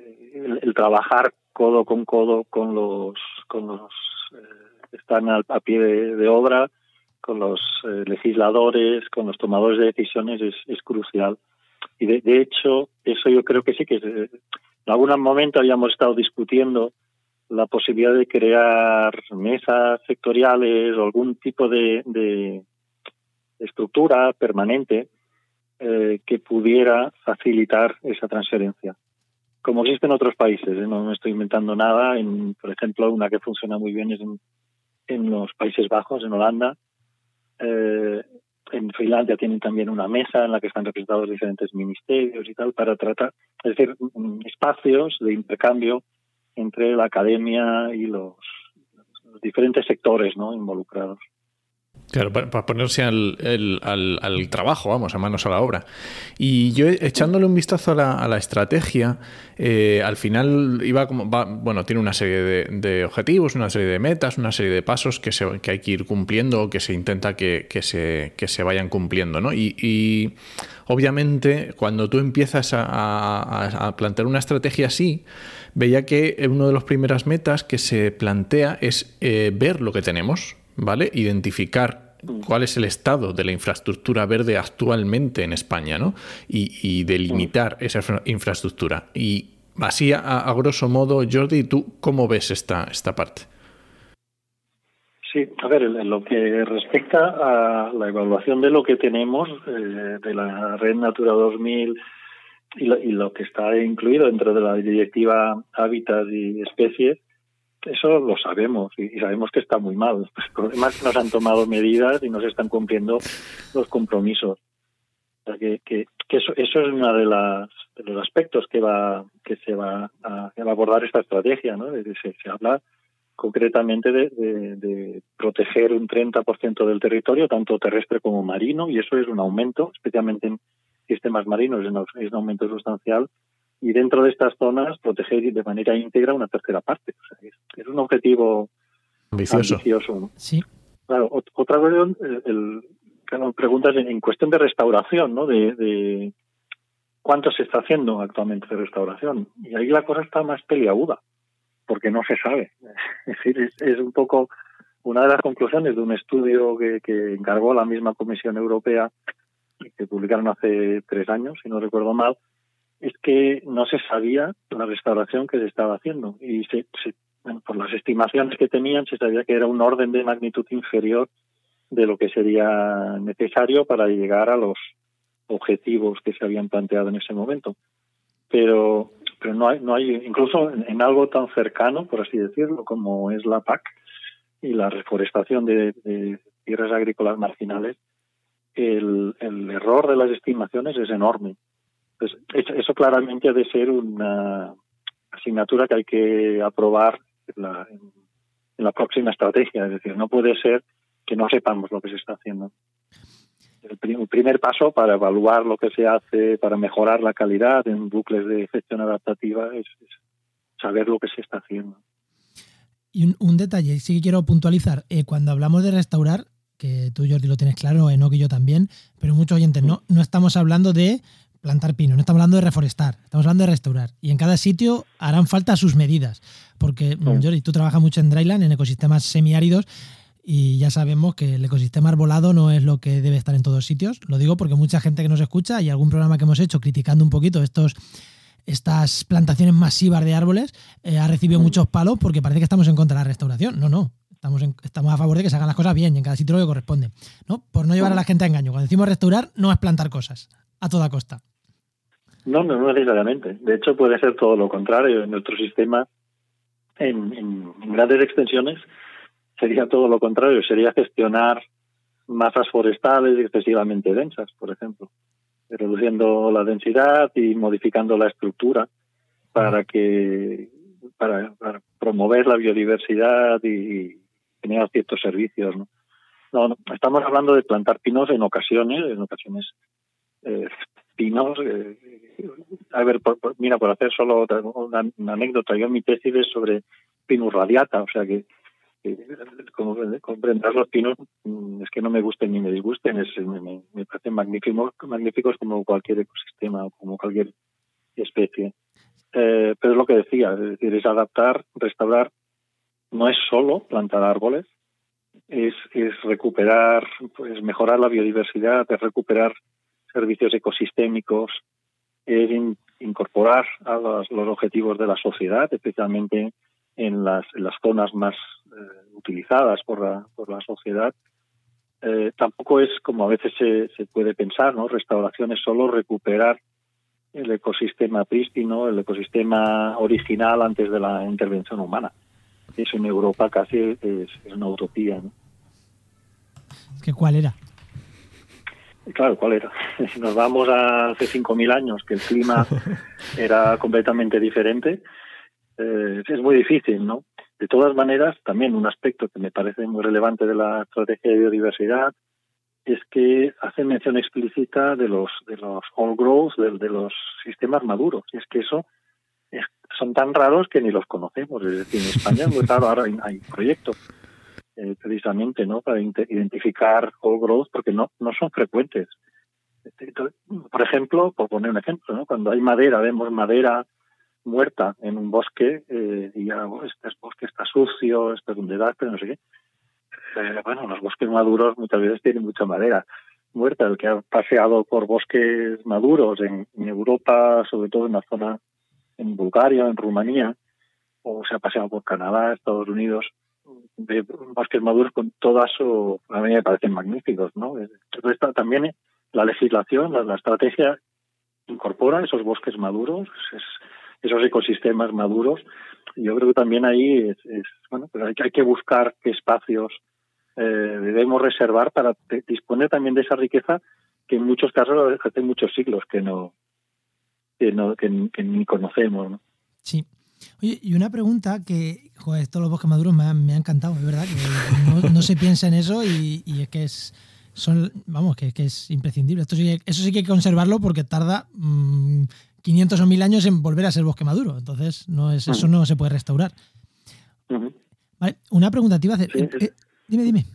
el, trabajar codo con codo con los, con los eh, que están a pie de, obra, con los eh, legisladores, con los tomadores de decisiones, es, es crucial. Y de, hecho, eso yo creo que sí que en algún momento habíamos estado discutiendo la posibilidad de crear mesas sectoriales o algún tipo de, estructura permanente eh, que pudiera facilitar esa transferencia. Como existe en otros países, ¿eh? no me estoy inventando nada. En, por ejemplo, una que funciona muy bien es en, en los Países Bajos, en Holanda. Eh, en Finlandia tienen también una mesa en la que están representados diferentes ministerios y tal para tratar, es decir, espacios de intercambio entre la academia y los, los diferentes sectores ¿no? involucrados. Claro, para, ponerse al, trabajo, vamos, a manos a la obra. Y yo echándole un vistazo a la, a la estrategia, eh, al final iba como, bueno, tiene una serie de, objetivos, una serie de metas, una serie de pasos que, se, que hay que ir cumpliendo o que se intenta que, que, se, que se vayan cumpliendo, ¿no? Y, obviamente cuando tú empiezas a, a plantear una estrategia así, veía que una de las primeras metas que se plantea es eh, ver lo que tenemos, ¿vale? Identificar cuál es el estado de la infraestructura verde actualmente en España, ¿no? Y, delimitar esa infraestructura. Y así, a, grosso modo, Jordi, ¿tú cómo ves esta, esta parte? Sí, a ver, en lo que respecta a la evaluación de lo que tenemos eh, de la Red Natura 2000 y lo, y lo, que está incluido dentro de la Directiva Hábitat y Especies, eso lo sabemos y, sabemos que está muy mal. El problema es que nos han tomado medidas y no se están cumpliendo los compromisos. que, que, eso, eso es uno de, los aspectos que va que se va a, abordar esta estrategia. ¿no? Se, se habla concretamente de, de, proteger un 30% del territorio, tanto terrestre como marino, y eso es un aumento, especialmente en sistemas marinos, es un aumento sustancial y dentro de estas zonas proteger de manera íntegra una tercera parte. es, un objetivo ambicioso. Sí. Claro, otra cuestión, el, preguntas en, cuestión de restauración, ¿no? De, cuánto se está haciendo actualmente de restauración. Y ahí la cosa está más peliaguda, porque no se sabe. Es decir, es, un poco una de las conclusiones de un estudio que, que encargó la misma Comisión Europea, que publicaron hace tres años, si no recuerdo mal, es que no se sabía la restauración que se estaba haciendo y se, por las estimaciones que tenían se sabía que era un orden de magnitud inferior de lo que sería necesario para llegar a los objetivos que se habían planteado en ese momento. Pero, pero no hay, no hay incluso en, algo tan cercano, por así decirlo, como es la PAC y la reforestación de, tierras agrícolas marginales, el, el error de las estimaciones es enorme. Pues eso claramente ha de ser una asignatura que hay que aprobar en la, próxima estrategia. Es decir, no puede ser que no sepamos lo que se está haciendo. El, primer paso para evaluar lo que se hace, para mejorar la calidad en bucles de gestión adaptativa, es, saber lo que se está haciendo. Y un, detalle, sí que quiero puntualizar. Eh, cuando hablamos de restaurar, que tú, Jordi, lo tienes claro, no que yo también, pero muchos oyentes no, no estamos hablando de plantar pino, no estamos hablando de reforestar, estamos hablando de restaurar. Y en cada sitio harán falta sus medidas, porque mm, Jordi, tú trabajas mucho en dryland, en ecosistemas semiáridos, y ya sabemos que el ecosistema arbolado no es lo que debe estar en todos sitios. Lo digo porque mucha gente que nos escucha y algún programa que hemos hecho criticando un poquito estos estas plantaciones masivas de árboles eh, ha recibido muchos palos porque parece que estamos en contra de la restauración. No, no. Estamos, estamos a favor de que se hagan las cosas bien y en cada sitio lo que corresponde. ¿no? Por no llevar a la gente a engaño. Cuando decimos restaurar, no es plantar cosas a toda costa. No, no, necesariamente. De hecho, puede ser todo lo contrario. En nuestro sistema, en, grandes extensiones, sería todo lo contrario. Sería gestionar masas forestales excesivamente densas, por ejemplo, reduciendo la densidad y modificando la estructura para que para, promover la biodiversidad y, generar ciertos servicios. ¿no? No, estamos hablando de plantar pinos en ocasiones, en ocasiones eh, pinos. Eh, a ver, mira, por hacer solo una, anécdota, yo mi tesis es sobre pinus radiata, o sea que, como comprenderás, los pinos mm, es que no me gusten ni me disgusten, es, me, parecen magníficos, magníficos como cualquier ecosistema, como cualquier especie. Eh, pero es lo que decía, es decir, es adaptar, restaurar, no es solo plantar árboles, es, es recuperar, pues mejorar la biodiversidad, es recuperar servicios ecosistémicos, es incorporar a los, objetivos de la sociedad, especialmente en las, zonas más eh, utilizadas por la, por la sociedad. Eh, tampoco es como a veces se, puede pensar, ¿no? Restauración es solo recuperar el ecosistema prístino, el ecosistema original antes de la intervención humana. Eso en Europa casi es, una utopía. ¿no? ¿Qué cuál era? Claro, ¿cuál era? Si nos vamos a hace 5.000 años, que el clima era completamente diferente, eh, es muy difícil, ¿no? De todas maneras, también un aspecto que me parece muy relevante de la estrategia de biodiversidad es que hace mención explícita de los de los all growth, de, los sistemas maduros. Y es que eso son tan raros que ni los conocemos. Es decir, en España es raro, ahora hay proyectos eh, precisamente no para identificar all growth porque no no son frecuentes. Por ejemplo por poner un ejemplo ¿no? cuando hay madera vemos madera muerta en un bosque eh, y ya oh, este bosque está sucio este es donde da pero no sé qué. Eh, bueno los bosques maduros muchas veces tienen mucha madera muerta. El que ha paseado por bosques maduros en, en Europa sobre todo en la zona en Bulgaria en Rumanía o se ha paseado por Canadá Estados Unidos de bosques maduros con toda su, a mí me parecen magníficos, ¿no? también la legislación, la, estrategia incorpora esos bosques maduros, es, esos ecosistemas maduros. Yo creo que también ahí es, bueno, pues hay, hay que buscar qué espacios eh, debemos reservar para disponer también de esa riqueza que en muchos casos hace muchos siglos que no que no que, ni conocemos. ¿no? Sí. Oye, y una pregunta que, joder, todos los bosques maduros me, me ha encantado, es verdad, que no, se piensa en eso y, es que es, son, vamos, que, que, es imprescindible. Esto sí, eso sí que hay que conservarlo porque tarda 500 mm, o 1000 años en volver a ser bosque maduro. Entonces, no es, eso no se puede restaurar. Vale, una pregunta te iba a hacer. Eh, eh, dime, dime.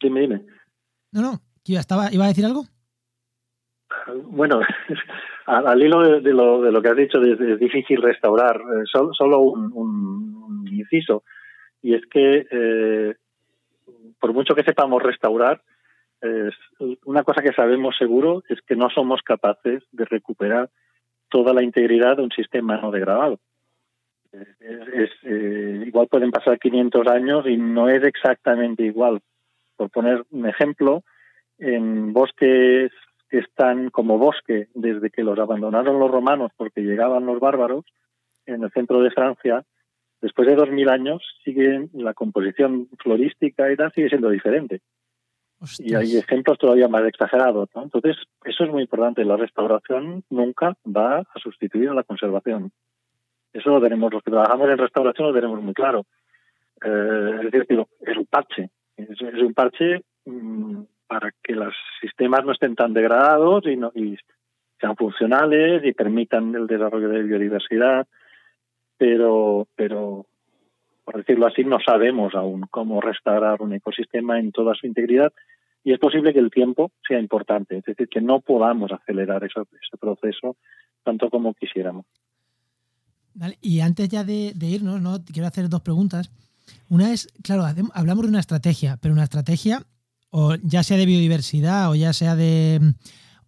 Dime, dime. No, no, estaba, ¿iba a decir algo? Bueno, al, hilo de, lo, de lo que has dicho, es, difícil restaurar. Eh, solo, un, inciso. Y es que, por mucho que sepamos restaurar, una cosa que sabemos seguro es que no somos capaces de recuperar toda la integridad de un sistema no degradado. Es, eh, igual pueden pasar 500 años y no es exactamente igual. Por poner un ejemplo, en bosques que están como bosque desde que los abandonaron los romanos porque llegaban los bárbaros en el centro de Francia, después de 2000 años sigue la composición florística y tal sigue siendo diferente. Y hay ejemplos todavía más exagerados. Entonces, eso es muy importante. La restauración nunca va a sustituir a la conservación. Eso lo tenemos, los que trabajamos en restauración lo tenemos muy claro. Eh, es decir, es un parche. Es, un parche mm, para que los sistemas no estén tan degradados y, no, y sean funcionales y permitan el desarrollo de biodiversidad. Pero, pero por decirlo así, no sabemos aún cómo restaurar un ecosistema en toda su integridad y es posible que el tiempo sea importante, es decir, que no podamos acelerar ese, proceso tanto como quisiéramos. y antes ya de, irnos, ¿no? quiero hacer dos preguntas. Una es, claro, hablamos de una estrategia, pero una estrategia, o ya sea de biodiversidad o ya sea de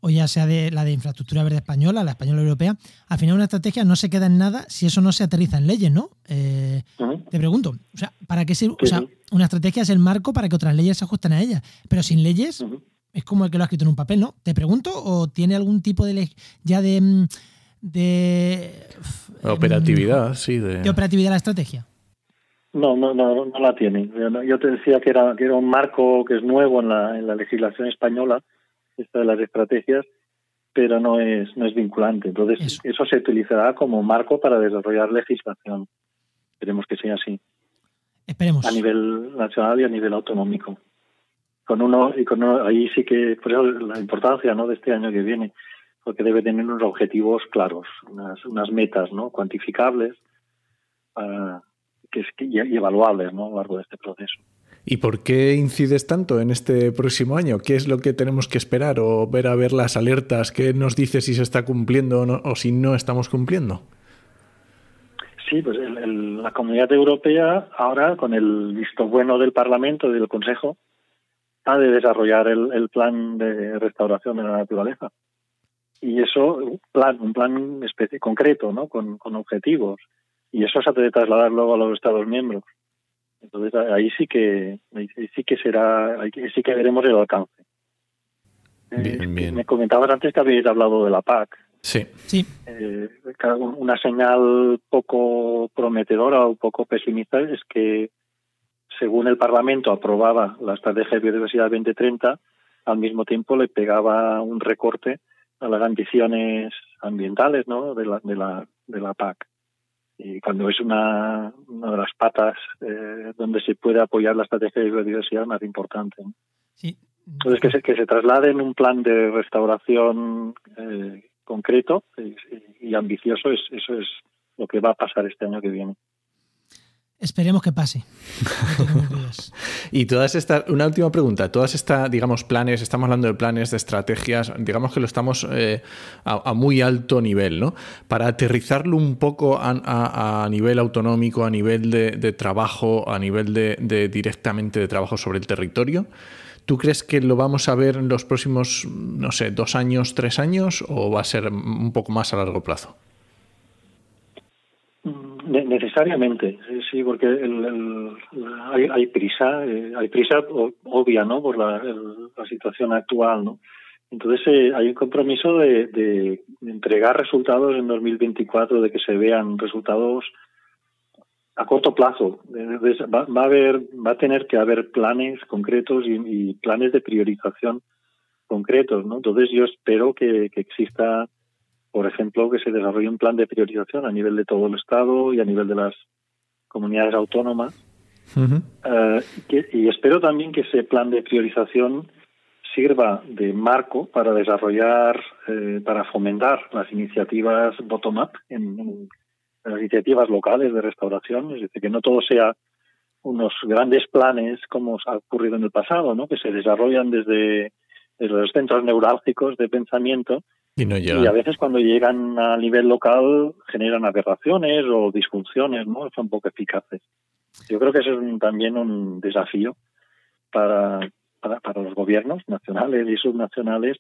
o ya sea de la de infraestructura verde española, la española europea, al final una estrategia no se queda en nada si eso no se aterriza en leyes, ¿no? Eh, te pregunto, o sea, ¿para qué sirve? O sea, una estrategia es el marco para que otras leyes se ajusten a ella, pero sin leyes es como el que lo ha escrito en un papel, ¿no? Te pregunto, ¿o tiene algún tipo de ley ya de... Mm, de operatividad, sí. De... operatividad la estrategia. No, no, no, no la tiene. Yo te decía que era, que era un marco que es nuevo en la, en la legislación española, esta de las estrategias, pero no es, no es vinculante. Entonces, eso. se utilizará como marco para desarrollar legislación. Esperemos que sea así. Esperemos. A nivel nacional y a nivel autonómico. Con uno, y con uno, ahí sí que, por eso la importancia ¿no? de este año que viene, porque debe tener unos objetivos claros, unas, unas metas ¿no? cuantificables que, y, y evaluables ¿no? a lo largo de este proceso. ¿Y por qué incides tanto en este próximo año? ¿Qué es lo que tenemos que esperar o ver a ver las alertas? ¿Qué nos dice si se está cumpliendo o, si no estamos cumpliendo? Sí, pues la Comunidad Europea ahora, con el visto bueno del Parlamento y del Consejo, ha de desarrollar el, plan de restauración de la naturaleza. Y eso, un plan, un plan especie, concreto, ¿no? Con, con objetivos. Y eso se ha de trasladar luego a los Estados miembros. Entonces ahí sí que ahí sí que será, ahí sí que veremos el alcance. Bien, eh, bien. Me comentabas antes que habéis hablado de la PAC. Sí. sí. Eh, una señal poco prometedora o poco pesimista es que según el Parlamento aprobaba la Estrategia de Biodiversidad 2030, al mismo tiempo le pegaba un recorte a las ambiciones ambientales ¿no? de, la, de, la, de la PAC y cuando es una, una de las patas eh, donde se puede apoyar la estrategia de biodiversidad más importante. Sí. Entonces, que se, que se traslade en un plan de restauración eh, concreto y, y ambicioso, es, eso es lo que va a pasar este año que viene. Esperemos que pase. y todas estas, una última pregunta, todas estas, digamos, planes, estamos hablando de planes, de estrategias, digamos que lo estamos eh, a, muy alto nivel, ¿no? Para aterrizarlo un poco a, nivel autonómico, a nivel de, trabajo, a nivel de, directamente de trabajo sobre el territorio, ¿Tú crees que lo vamos a ver en los próximos, no sé, dos años, tres años o va a ser un poco más a largo plazo? Necesariamente, sí, porque hay, hay, prisa, eh, hay prisa obvia, ¿no? Por la, situación actual, ¿no? Entonces eh, hay un compromiso de, entregar resultados en 2024, de que se vean resultados a corto plazo. Va, va, a haber, va a tener que haber planes concretos y, planes de priorización concretos, ¿no? Entonces yo espero que, exista, por ejemplo, que se desarrolle un plan de priorización a nivel de todo el Estado y a nivel de las comunidades autónomas. Eh, y espero también que ese plan de priorización sirva de marco para desarrollar, eh, para fomentar las iniciativas bottom-up, en, las iniciativas locales de restauración, es decir, que no todo sea unos grandes planes como ha ocurrido en el pasado, ¿no? que se desarrollan desde, los centros neurálgicos de pensamiento y, no y a veces cuando llegan a nivel local generan aberraciones o disfunciones, ¿no? son poco eficaces. Yo creo que eso es también un desafío para, para, los gobiernos nacionales y subnacionales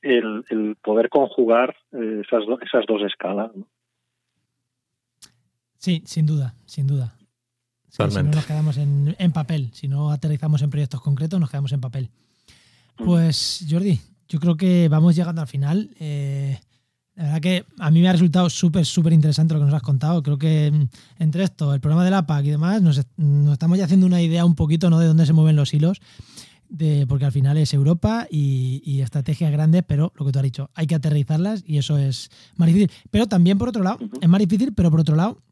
el, el poder conjugar eh, esas, esas dos escalas. Sí, sin duda, sin duda. si no nos quedamos en, en, papel, si no aterrizamos en proyectos concretos, nos quedamos en papel. Mm. Pues Jordi, yo creo que vamos llegando al final. Eh, la verdad que a mí me ha resultado súper, súper interesante lo que nos has contado. Creo que mm, entre esto, el programa de la PAC y demás, nos, nos, estamos ya haciendo una idea un poquito ¿no? de dónde se mueven los hilos de, porque al final es Europa y, estrategias grandes, pero lo que tú has dicho, hay que aterrizarlas y eso es más difícil. Pero también por otro lado, es más difícil, pero por otro lado,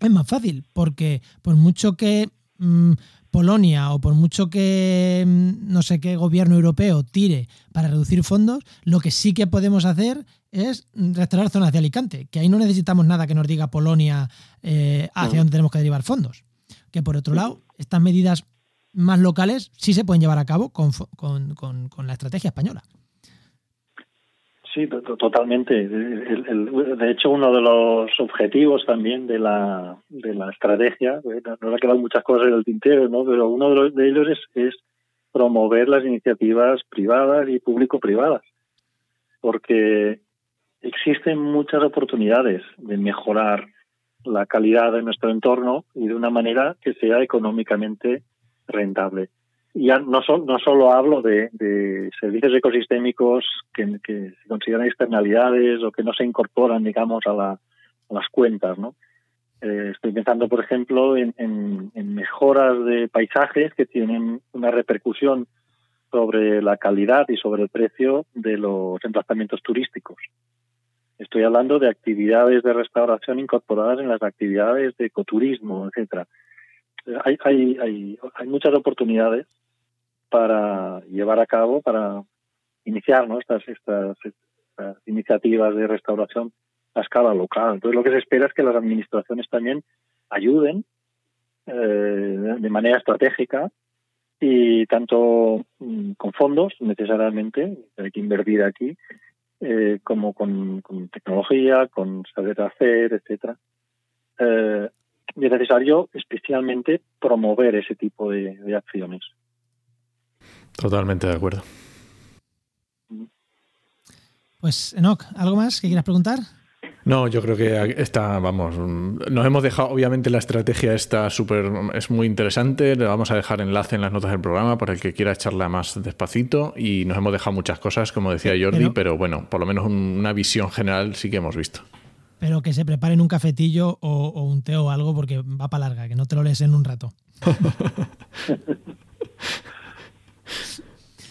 es más fácil, porque por mucho que mm, Polonia o por mucho que mm, no sé qué gobierno europeo tire para reducir fondos, lo que sí que podemos hacer es restaurar zonas de Alicante, que ahí no necesitamos nada que nos diga Polonia eh, hacia dónde tenemos que derivar fondos. Que por otro lado, estas medidas más locales sí se pueden llevar a cabo con, con, la estrategia española. Sí, totalmente. de hecho, uno de los objetivos también de la, de la estrategia, eh, no, ha quedado muchas cosas en el tintero, ¿no? pero uno de, los, de ellos es, es promover las iniciativas privadas y público-privadas, porque existen muchas oportunidades de mejorar la calidad de nuestro entorno y de una manera que sea económicamente rentable. Ya no, no solo hablo de, servicios ecosistémicos que, se consideran externalidades o que no se incorporan, digamos, a, las cuentas, ¿no? Eh, estoy pensando, por ejemplo, en, mejoras de paisajes que tienen una repercusión sobre la calidad y sobre el precio de los emplazamientos turísticos. Estoy hablando de actividades de restauración incorporadas en las actividades de ecoturismo, etcétera hay, hay, hay, hay muchas oportunidades para llevar a cabo, para iniciar estas, estas, iniciativas de restauración a escala local. Entonces, lo que se espera es que las administraciones también ayuden eh, de manera estratégica y tanto mm, con fondos necesariamente, hay que invertir aquí, eh, como con, tecnología, con saber hacer, etcétera, eh, es necesario especialmente promover ese tipo de, acciones. Totalmente de acuerdo. Pues, Enoch, ¿algo más que quieras preguntar? No, yo creo que está, vamos, nos hemos dejado, obviamente la estrategia está súper, es muy interesante, le vamos a dejar enlace en las notas del programa para el que quiera echarla más despacito y nos hemos dejado muchas cosas, como decía Jordi, pero bueno, por lo menos una visión general sí que hemos visto pero que se preparen un cafetillo o, un té o algo porque va para larga, que no te lo lees en un rato.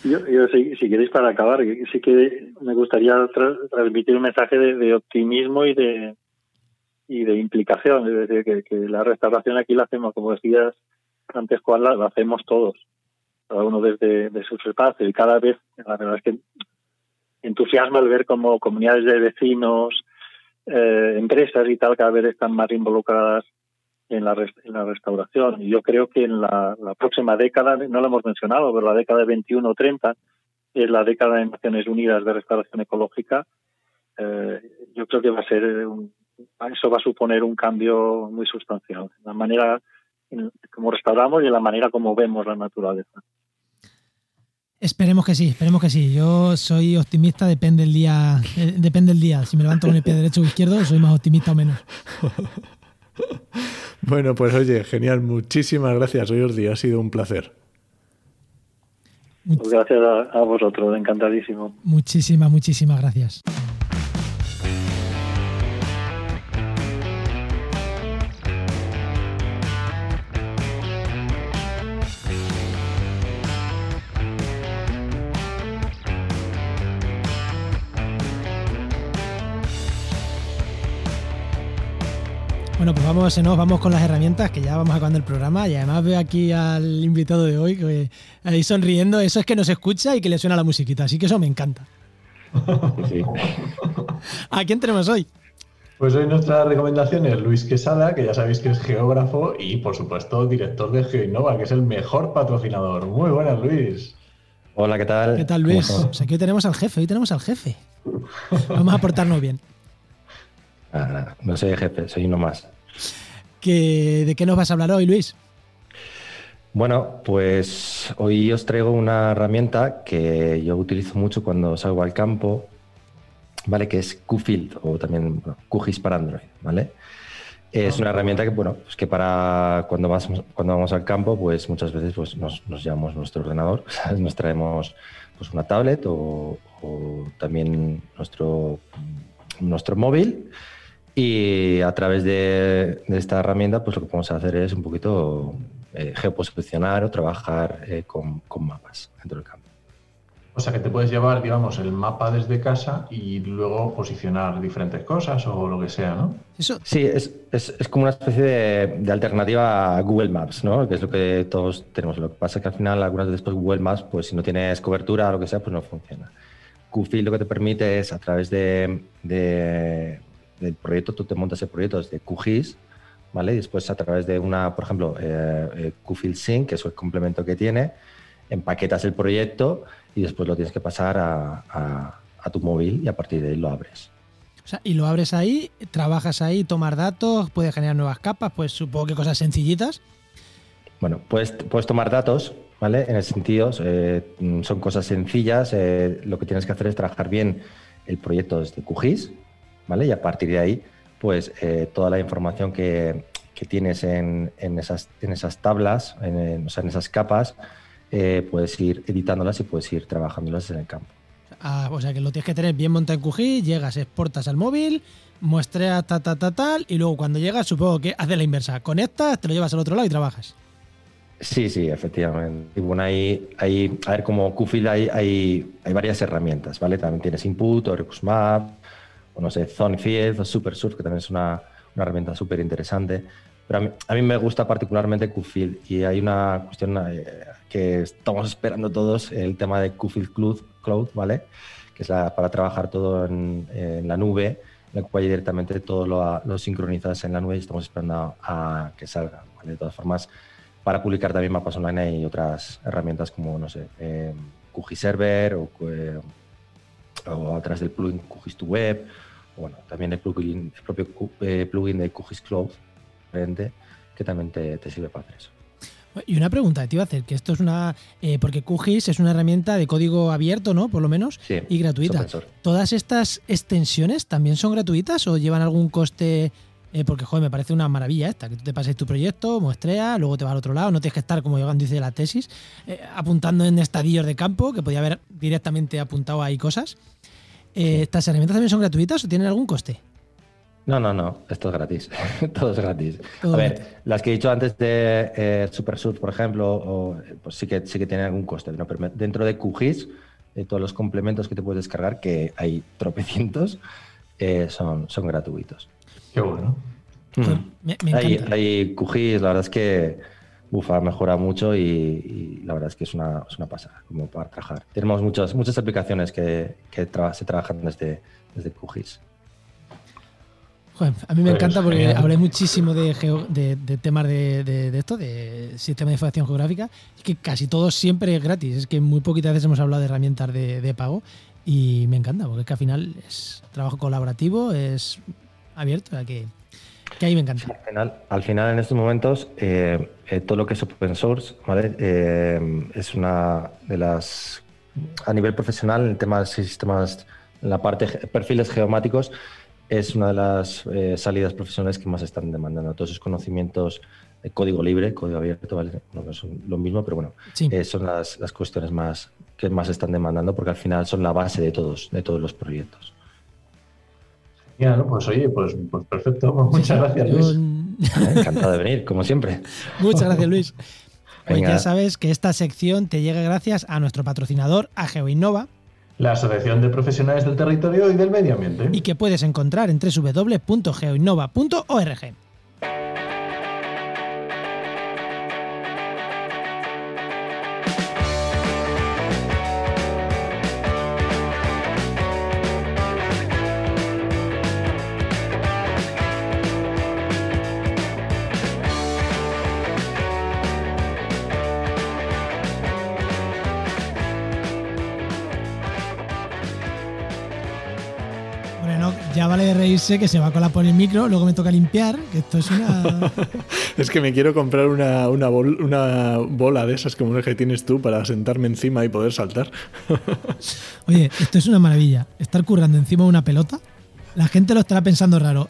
yo, si, queréis para acabar, sí que me gustaría transmitir un mensaje de, optimismo y de y de implicación, es decir, que, la restauración aquí la hacemos, como decías antes, Juan, la, hacemos todos, cada uno desde de su espacio y cada vez, la verdad es que entusiasma el ver como comunidades de vecinos, eh, empresas y tal cada vez están más involucradas en la, en la restauración. Y yo creo que en la, próxima década, no lo hemos mencionado, pero la década de 21 o 30 es la década de Naciones Unidas de Restauración Ecológica. Eh, yo creo que va a ser eso va a suponer un cambio muy sustancial en la manera en como restauramos y en la manera como vemos la naturaleza. Esperemos que sí, esperemos que sí. Yo soy optimista, depende el día, eh, depende el día. Si me levanto con el pie derecho o izquierdo, soy más optimista o menos. Bueno, pues oye, genial. Muchísimas gracias, Jordi. Ha sido un placer. Gracias a, a vosotros, encantadísimo. Muchísimas, muchísimas gracias. Bueno, pues vamos, nos vamos con las herramientas, que ya vamos acabando el programa. Y además veo aquí al invitado de hoy, que ahí sonriendo. Eso es que nos escucha y que le suena la musiquita. Así que eso me encanta. Sí. ¿A quién tenemos hoy? Pues hoy nuestra recomendación es Luis Quesada, que ya sabéis que es geógrafo y, por supuesto, director de GeoInnova, que es el mejor patrocinador. Muy buenas, Luis. Hola, ¿qué tal? ¿Qué tal, ¿Cómo Luis? estás? Pues aquí hoy tenemos al jefe, hoy tenemos al jefe. Vamos a portarnos bien. Ah, no soy jefe, soy uno más. ¿Que- ¿De qué nos vas a hablar hoy, Luis? Bueno, pues hoy os traigo una herramienta que yo utilizo mucho cuando salgo al campo, ¿vale? Que es QField o también bueno, QGIS para Android, ¿vale? Es una herramienta que, bueno, pues que para cuando, cuando vamos al campo, pues muchas veces pues nos, nos llevamos nuestro ordenador, nos traemos pues una tablet o, o también nuestro, nuestro móvil y a través de, de esta herramienta pues lo que podemos hacer es un poquito eh, geoposicionar o trabajar eh, con, con mapas dentro del campo. O sea que te puedes llevar, digamos, el mapa desde casa y luego posicionar diferentes cosas o lo que sea, ¿no? Eso, Sí, es, es, es como una especie de, de alternativa a Google Maps, ¿no? Que es lo que todos tenemos. Lo que pasa es que al final, algunas veces pues, Google Maps, pues si no tienes cobertura o lo que sea, pues no funciona. QField lo que te permite es, a través de, de- del proyecto, tú te montas el proyecto desde QGIS, ¿vale? Y después a través de una, por ejemplo, eh, eh, QField Sync, que es el complemento que tiene, empaquetas el proyecto y después lo tienes que pasar a, a- a tu móvil y a partir de ahí lo abres. o sea, y lo abres ahí, trabajas ahí, tomar datos, puedes generar nuevas capas, pues supongo que cosas sencillitas. Bueno, puedes, puedes tomar datos, ¿vale? En el sentido, eh, son cosas sencillas. eh, lo que tienes que hacer es trabajar bien el proyecto desde QGIS, ¿vale? Y a partir de ahí, pues eh, toda la información que, que tienes en, en esas, en esas tablas, en, o sea, en esas capas, eh, puedes ir editándolas y puedes ir trabajándolas en el campo. Ah, o sea, que lo tienes que tener bien montado en QGIS, llegas, exportas al móvil, muestreas ta, ta, ta, tal, y luego cuando llegas, supongo que haces la inversa. Conectas, te lo llevas al otro lado y trabajas. Sí, sí, efectivamente. Y bueno, hay, hay, a ver, como QField hay, hay, hay varias herramientas, ¿vale? También tienes Input o Recusmap, o no sé, Zonefield o SuperSurf, que también es una, una herramienta súper interesante. Pero a mí, a mí me gusta particularmente QField y hay una cuestión eh, que estamos esperando todos, el tema de QField Cloud, ¿vale? Que es la- para trabajar todo en, en la nube, en la cual directamente todo lo, lo sincronizas en la nube y estamos esperando a, a que salga, ¿vale? De todas formas, para publicar también mapas online hay otras herramientas como, no sé, eh, QGIS Server o, eh, o a través del plugin QGIS to Web, bueno, también el, plugin, el propio eh, plugin de QGIS Cloud, que también te, te sirve para hacer eso. Y una pregunta que te iba a hacer, que esto es una... eh, porque QGIS es una herramienta de código abierto, ¿no? Por lo menos, Sí, y gratuita. ¿Todas estas extensiones también son gratuitas o llevan algún coste? Eh, porque, joder, me parece una maravilla esta, que tú te pases tu proyecto, muestreas, luego te vas al otro lado, no tienes que estar, como Joan dice la tesis, eh, apuntando en estadillos de campo, que podía haber directamente apuntado ahí cosas. Eh, ¿Estas herramientas también son gratuitas o tienen algún coste? No, no, no, esto es gratis. Todo es gratis. Todo a gratis. ver, las que he dicho antes de eh, SuperSurf, por ejemplo, o, pues sí que, sí que tienen algún coste. ¿no? Pero dentro de QGIS, eh, todos los complementos que te puedes descargar, que hay tropecientos, eh, son, son gratuitos. Qué bueno. Me, me Hay, hay QGIS, la verdad es que Bufa mejora mucho y, y la verdad es que es una, es una pasada como para trabajar. Tenemos muchas, muchas aplicaciones que, que se trabajan desde, desde QGIS. Joder, a mí me Pues, encanta porque genial. hablé muchísimo de, geo- de, de temas de, de- de esto, de sistema de información geográfica, y que casi todo siempre es gratis. Es que muy poquitas veces hemos hablado de herramientas de, de pago y me encanta, porque es que al final es trabajo colaborativo, es abierto, o sea que, que ahí me encanta. Al final, al final en estos momentos, eh, eh, todo lo que es open source, ¿vale? Eh, es una de las, a nivel profesional, el tema de sistemas, en la parte perfiles geomáticos, es una de las salidas profesionales que más están demandando. Todos esos conocimientos de código libre, código abierto, ¿vale? no son lo mismo, pero bueno, Sí. son las, las cuestiones más que más están demandando porque al final son la base de todos, de todos los proyectos. Ya, ¿no? Pues oye, pues, pues perfecto. Pues muchas gracias, Luis. Encantado de venir, como siempre. Muchas gracias, Luis. Pues ya sabes que esta sección te llega gracias a nuestro patrocinador, a GeoInnova, La Asociación de Profesionales del Territorio y del Medio Ambiente. y que puedes encontrar en www.geoinnova.org. vale de reírse que se va a colar por el micro, luego me toca limpiar, que esto es una... Es que me quiero comprar una, una, bol- una bola de esas como las que tienes tú para sentarme encima y poder saltar. Oye, esto es una maravilla. Estar currando encima de una pelota, la gente lo estará pensando raro.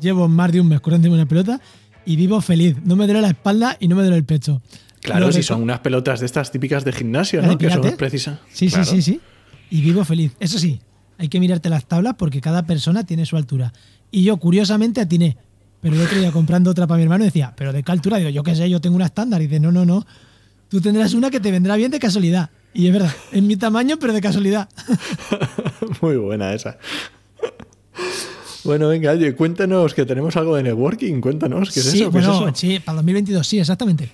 Llevo más de un mes currando encima de una pelota y vivo feliz. No me duele la espalda y no me duele el pecho. Claro, si son unas pelotas de estas típicas de gimnasio, ¿La de ¿no? Que son precisas. Sí, Claro. sí, sí, sí. Y vivo feliz. Eso sí, hay que mirarte las tablas porque cada persona tiene su altura. Y yo, curiosamente, atiné. Pero el otro día comprando otra para mi hermano decía, ¿pero de qué altura? Digo, yo qué sé, yo tengo una estándar. Y dice, no, no, no. Tú tendrás una que te vendrá bien de casualidad. Y es verdad, es mi tamaño, pero de casualidad. Muy buena esa. Bueno, venga, oye, cuéntanos que tenemos algo de networking. Cuéntanos, ¿qué es sí, eso? ¿Qué es bueno, eso? sí, para 2022, sí, exactamente.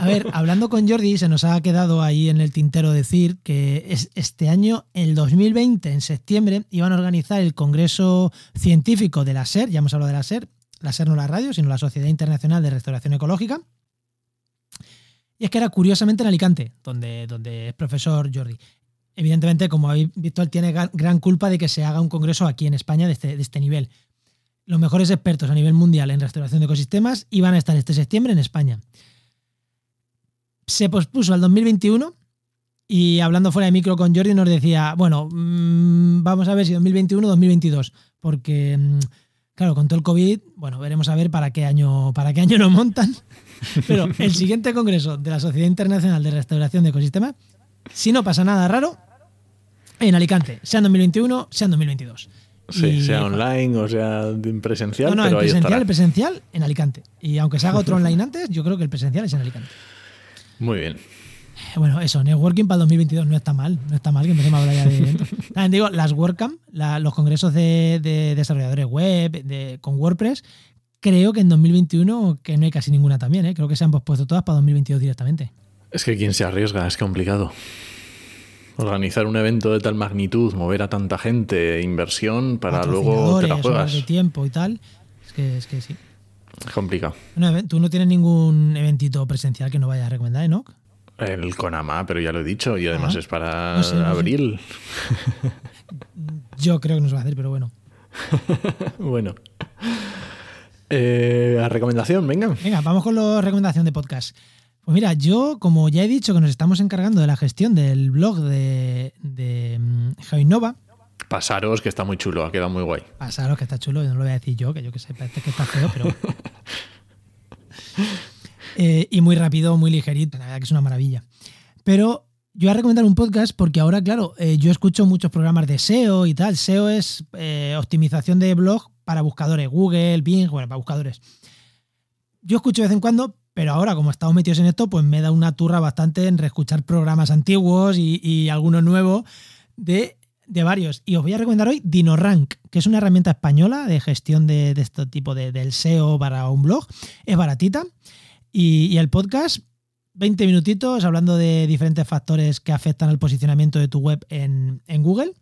A ver, hablando con Jordi, se nos ha quedado ahí en el tintero decir que es este año, el 2020, en septiembre, iban a organizar el Congreso Científico de la SER, ya hemos hablado de la SER, la SER no la radio, sino la Sociedad Internacional de Restauración Ecológica. Y es que era curiosamente en Alicante, donde, donde es profesor Jordi. Evidentemente, como habéis visto, él tiene gran culpa de que se haga un congreso aquí en España de este, de este nivel. Los mejores expertos a nivel mundial en restauración de ecosistemas iban a estar este septiembre en España. Se pospuso al 2021 y hablando fuera de micro con Jordi nos decía, bueno, mm, vamos a ver si 2021 o 2022, porque mm, claro, con todo el COVID, bueno, veremos a ver para qué año, para qué año nos montan. Pero el siguiente congreso de la Sociedad Internacional de Restauración de Ecosistemas, si no pasa nada raro, en Alicante, sea en 2021, sea en 2022. Sí, Y- sea online o sea en presencial, no, no, pero el presencial, el presencial en Alicante. Y aunque se haga otro online antes, yo creo que el presencial es en Alicante. Muy bien. Eh, Bueno, eso, networking para el 2022 no está mal, no está mal que empecemos a hablar ya de eventos. También digo, las WordCamp, la- los congresos de, de desarrolladores web de- con WordPress, creo que en 2021 que no hay casi ninguna también, ¿eh? creo que se han pospuesto todas para 2022 directamente. Es que quien se arriesga es complicado. Organizar un evento de tal magnitud, mover a tanta gente, inversión, para luego te la juegas. de tiempo y tal. Es que, es que sí. Es complicado. Tú no tienes ningún eventito presencial que no vayas a recomendar, ¿eh, Enoch? El Conama, pero ya lo he dicho, y además Ah, es para no sé, no sé. abril. Yo creo que no se va a hacer, pero bueno. bueno. Eh, a recomendación, venga. Venga, vamos con la recomendación de podcast. Pues mira, yo, como ya he dicho que nos estamos encargando de la gestión del blog de, de mm, Pasaros, que está muy chulo, ha quedado muy guay. pasaros que está chulo, no lo voy a decir yo, que yo que sé, parece que está feo, pero. Eh, y muy rápido, muy ligerito, la verdad que es una maravilla. Pero yo voy a recomendar un podcast porque ahora, claro, eh, yo escucho muchos programas de SEO y tal. SEO es eh, optimización de blog para buscadores, Google, Bing, bueno, para buscadores. Yo escucho de vez en cuando, pero ahora, como estamos metidos en esto, pues me da una turra bastante en reescuchar programas antiguos y, algunos nuevos de, de varios. Y os voy a recomendar hoy DinoRank, que es una herramienta española de gestión de, de este tipo de, del SEO para un blog. Es baratita. Y, y el podcast, 20 minutitos hablando de diferentes factores que afectan al posicionamiento de tu web en, en Google.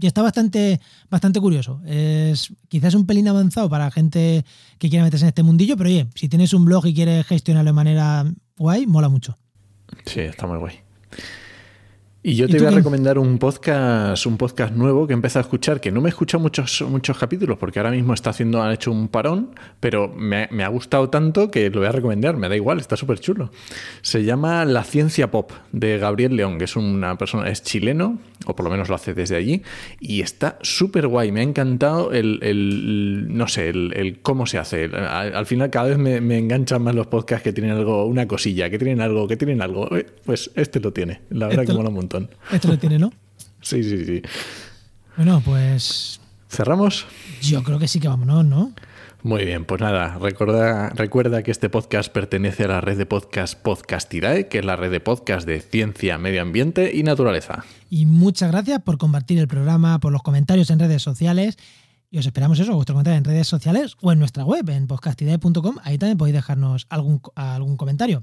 Y está bastante, bastante curioso. Es quizás un pelín avanzado para gente que quiera meterse en este mundillo, pero oye, si tienes un blog y quieres gestionarlo de manera guay, mola mucho. Sí, está muy guay. Y yo ¿Y te voy a recomendar un podcast, un podcast nuevo que empezado a escuchar, que no me he escuchado muchos, muchos capítulos, porque ahora mismo está haciendo, han hecho un parón, pero me, ha- me ha gustado tanto que lo voy a recomendar, me da igual, está súper chulo. Se llama La Ciencia Pop, de Gabriel León, que es una persona, es chileno, o por lo menos lo hace desde allí, y está súper guay. Me ha encantado el, el- no sé, el, el cómo se hace. Al, al final cada vez me, me enganchan más los podcasts que tienen algo, una cosilla, que tienen algo, que tienen algo. Eh, Pues este lo tiene, la verdad Este que lo- mola un montón. Esto lo tiene, ¿no? Sí, sí, sí. Bueno, pues ¿Cerramos? yo creo que sí que vámonos, ¿no? Muy bien, pues nada, recuerda, recuerda que este podcast pertenece a la red de podcast Podcastidae, que es la red de podcast de ciencia, medio ambiente y naturaleza. Y muchas gracias por compartir el programa, por los comentarios en redes sociales. Y os esperamos eso, vuestros comentarios en redes sociales o en nuestra web, en podcastidae.com. Ahí también podéis dejarnos algún, algún comentario.